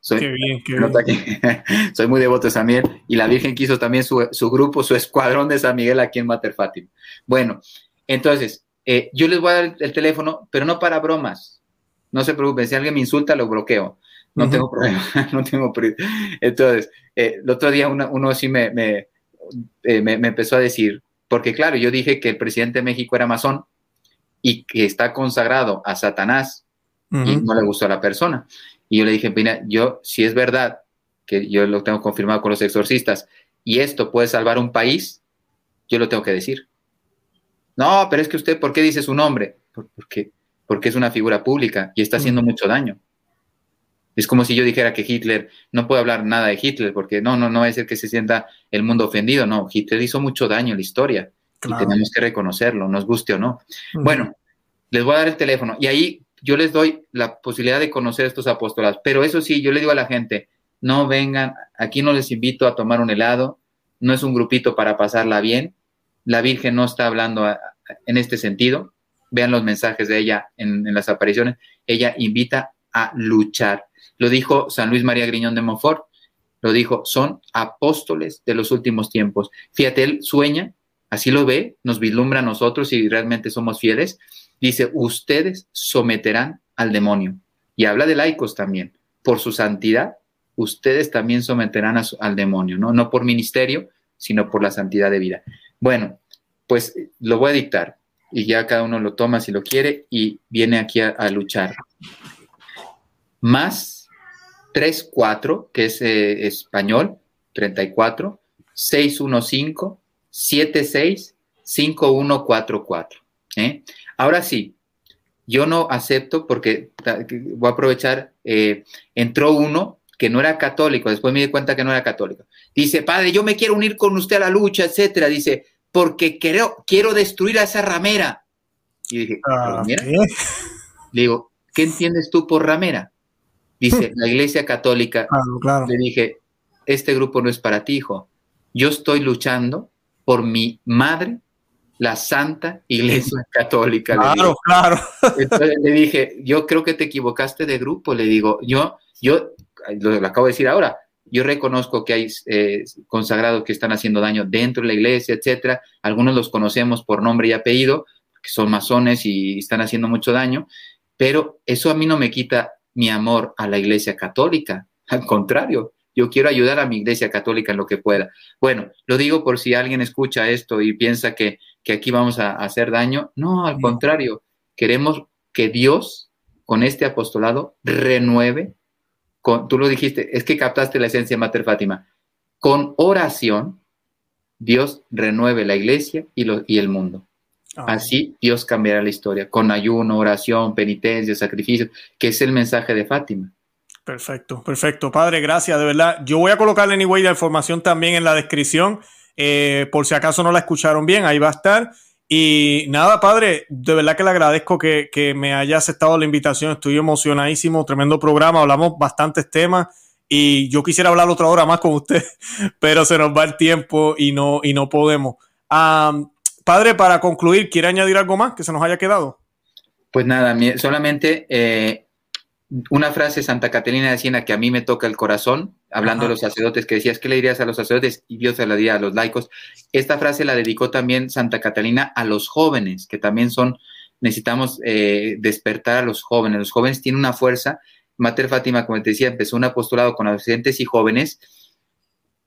soy, soy muy devoto de San Miguel, y la Virgen quiso también su, grupo, su escuadrón de San Miguel aquí en Mater Fátima. Bueno, entonces, yo les voy a dar el teléfono, pero no para bromas. No se preocupen, si alguien me insulta, lo bloqueo. No tengo problema, no tengo Entonces, el otro día uno, uno sí me, me, me, empezó a decir, porque claro, yo dije que el presidente de México era masón y que está consagrado a Satanás y no le gustó a la persona. Y yo le dije, mira, yo, si es verdad, que yo lo tengo confirmado con los exorcistas, y esto puede salvar un país, yo lo tengo que decir. No, pero es que usted, ¿por qué dice su nombre? Porque, porque es una figura pública y está haciendo mucho daño. Es como si yo dijera que Hitler, no puedo hablar nada de Hitler, porque no, no, no va a ser que se sienta el mundo ofendido, no, Hitler hizo mucho daño en la historia y tenemos que reconocerlo, nos guste o no. Bueno, les voy a dar el teléfono y ahí yo les doy la posibilidad de conocer estos apostolados, pero eso sí, yo le digo a la gente, no vengan, aquí no les invito a tomar un helado, no es un grupito para pasarla bien, la Virgen no está hablando en este sentido, vean los mensajes de ella en las apariciones, ella invita a luchar. Lo dijo San Luis María Griñón de Montfort, lo dijo, son apóstoles de los últimos tiempos. Fíjate, él sueña, así lo ve, nos vislumbra a nosotros y realmente somos fieles. Dice, ustedes someterán al demonio. Y habla de laicos también. Por su santidad, ustedes también someterán al demonio, ¿no? No por ministerio, sino por la santidad de vida. Bueno, pues lo voy a dictar y ya cada uno lo toma si lo quiere y viene aquí a, luchar. Más 3, 4, que es eh, español, 34, 615, 76, 5144. ¿eh? Ahora sí, yo no acepto porque voy a aprovechar, eh, entró uno que no era católico, después me di cuenta que no era católico. Dice, padre, yo me quiero unir con usted a la lucha, etcétera. Dice, porque quiero, quiero destruir a esa ramera. Y dije, ah. Le digo, ¿qué entiendes tú por ramera? Dice, la iglesia católica. Le dije, este grupo no es para ti, hijo. Yo estoy luchando por mi madre, la Santa Iglesia Católica. Claro, claro. Entonces le dije, yo creo que te equivocaste de grupo. Le digo, yo, yo, lo, acabo de decir ahora, yo reconozco que hay eh, consagrados que están haciendo daño dentro de la iglesia, etcétera. Algunos los conocemos por nombre y apellido, que son masones y están haciendo mucho daño, pero eso a mí no me quita mi amor a la iglesia católica. Al contrario, yo quiero ayudar a mi iglesia católica en lo que pueda. Bueno, lo digo por si alguien escucha esto y piensa que, que aquí vamos a, hacer daño. No, al contrario, queremos que Dios con este apostolado renueve tú lo dijiste, es que captaste la esencia de Mater Fátima. Con oración, Dios renueve la iglesia y, y el mundo. Así Dios cambiará la historia, con ayuno, oración, penitencia, sacrificio, que es el mensaje de Fátima. Perfecto, perfecto. Padre, gracias, de verdad. Yo voy a colocarle anyway la información también en la descripción, eh, por si acaso no la escucharon bien, ahí va a estar. Y nada, padre, de verdad que le agradezco que, me haya aceptado la invitación. Estoy emocionadísimo, tremendo programa. Hablamos bastantes temas y yo quisiera hablar otra hora más con usted, pero se nos va el tiempo y no, y no podemos. padre, para concluir, ¿quiere añadir algo más que se nos haya quedado? Pues nada, solamente eh, una frase Santa Catalina de Siena que a mí me toca el corazón, hablando de los sacerdotes, que decías, ¿qué le dirías a los sacerdotes? Y Dios se la diría a los laicos. Esta frase la dedicó también Santa Catalina a los jóvenes, que también son, necesitamos eh, despertar a los jóvenes. Los jóvenes tienen una fuerza. Mater Fátima, como te decía, empezó un apostolado con adolescentes y jóvenes.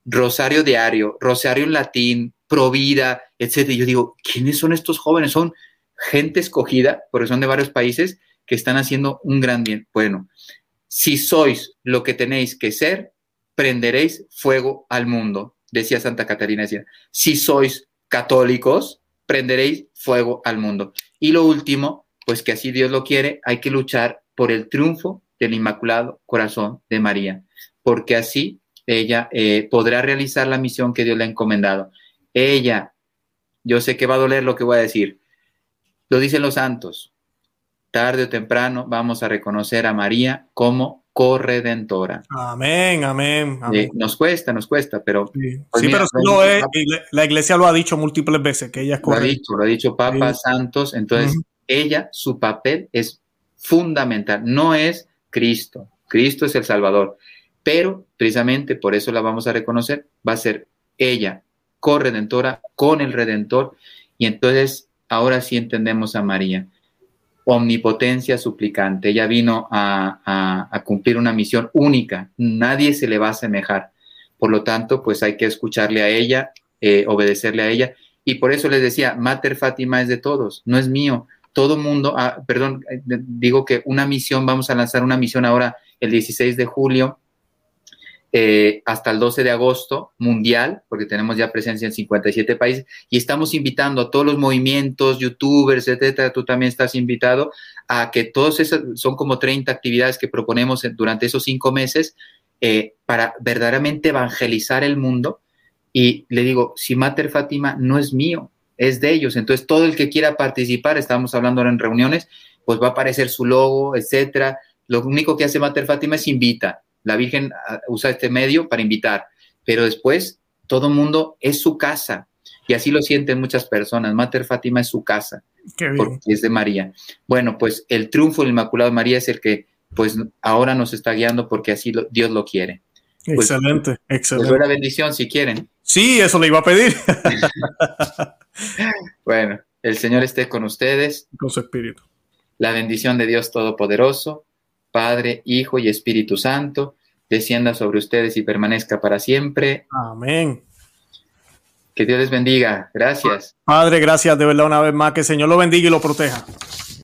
Rosario diario, rosario en latín, provida, etc. Y yo digo, ¿quiénes son estos jóvenes? Son gente escogida, porque son de varios países, que están haciendo un gran bien. Bueno, si sois lo que tenéis que ser, prenderéis fuego al mundo, decía Santa Catarina. Decía, si sois católicos, prenderéis fuego al mundo. Y lo último, pues que así Dios lo quiere, hay que luchar por el triunfo del Inmaculado Corazón de María, porque así ella eh, podrá realizar la misión que Dios le ha encomendado. Ella, yo sé que va a doler lo que voy a decir, lo dicen los santos, tarde o temprano vamos a reconocer a María como corredentora. Amén, amén. nos cuesta, nos cuesta, pero... Sí, pues pero sí lo es, la iglesia lo ha dicho múltiples veces, que ella es. Lo ha dicho, lo ha dicho Papa Santos, entonces ella, su papel es fundamental, no es Cristo, Cristo es el Salvador, pero precisamente por eso la vamos a reconocer, va a ser ella corredentora con el Redentor, y entonces ahora sí entendemos a María omnipotencia suplicante. Ella vino a, cumplir una misión única, nadie se le va a asemejar. Por lo tanto, pues hay que escucharle a ella, eh, obedecerle a ella. Y por eso les decía, Mater Fátima es de todos, no es mío. Todo mundo, ah, perdón, eh, digo que una misión, vamos a lanzar una misión ahora el 16 de julio eh, hasta el 12 de agosto mundial, porque tenemos ya presencia en 57 países, y estamos invitando a todos los movimientos, youtubers, etcétera, tú también estás invitado a que todos esas, son como 30 actividades que proponemos durante esos cinco meses eh, para verdaderamente evangelizar el mundo. Y le digo, si Mater Fátima no es mío, es de ellos. Entonces, todo el que quiera participar, estamos hablando ahora en reuniones, pues va a aparecer su logo, etcétera. Lo único que hace Mater Fátima es invita la Virgen ah, usa este medio para invitar, pero después todo mundo es su casa. Y así lo sienten muchas personas. Mater Fátima es su casa, porque es de María. Bueno, pues el triunfo del Inmaculado María es el que pues ahora nos está guiando porque así Dios lo quiere. Pues, excelente, excelente. la bendición si quieren. Sí, eso le iba a pedir. bueno, el Señor esté con ustedes. Con su espíritu. La bendición de Dios Todopoderoso, Padre, Hijo y Espíritu Santo, descienda sobre ustedes y permanezca para siempre. Amén. Que Dios les bendiga. Gracias. Padre, gracias de verdad una vez más. Que el Señor lo bendiga y lo proteja.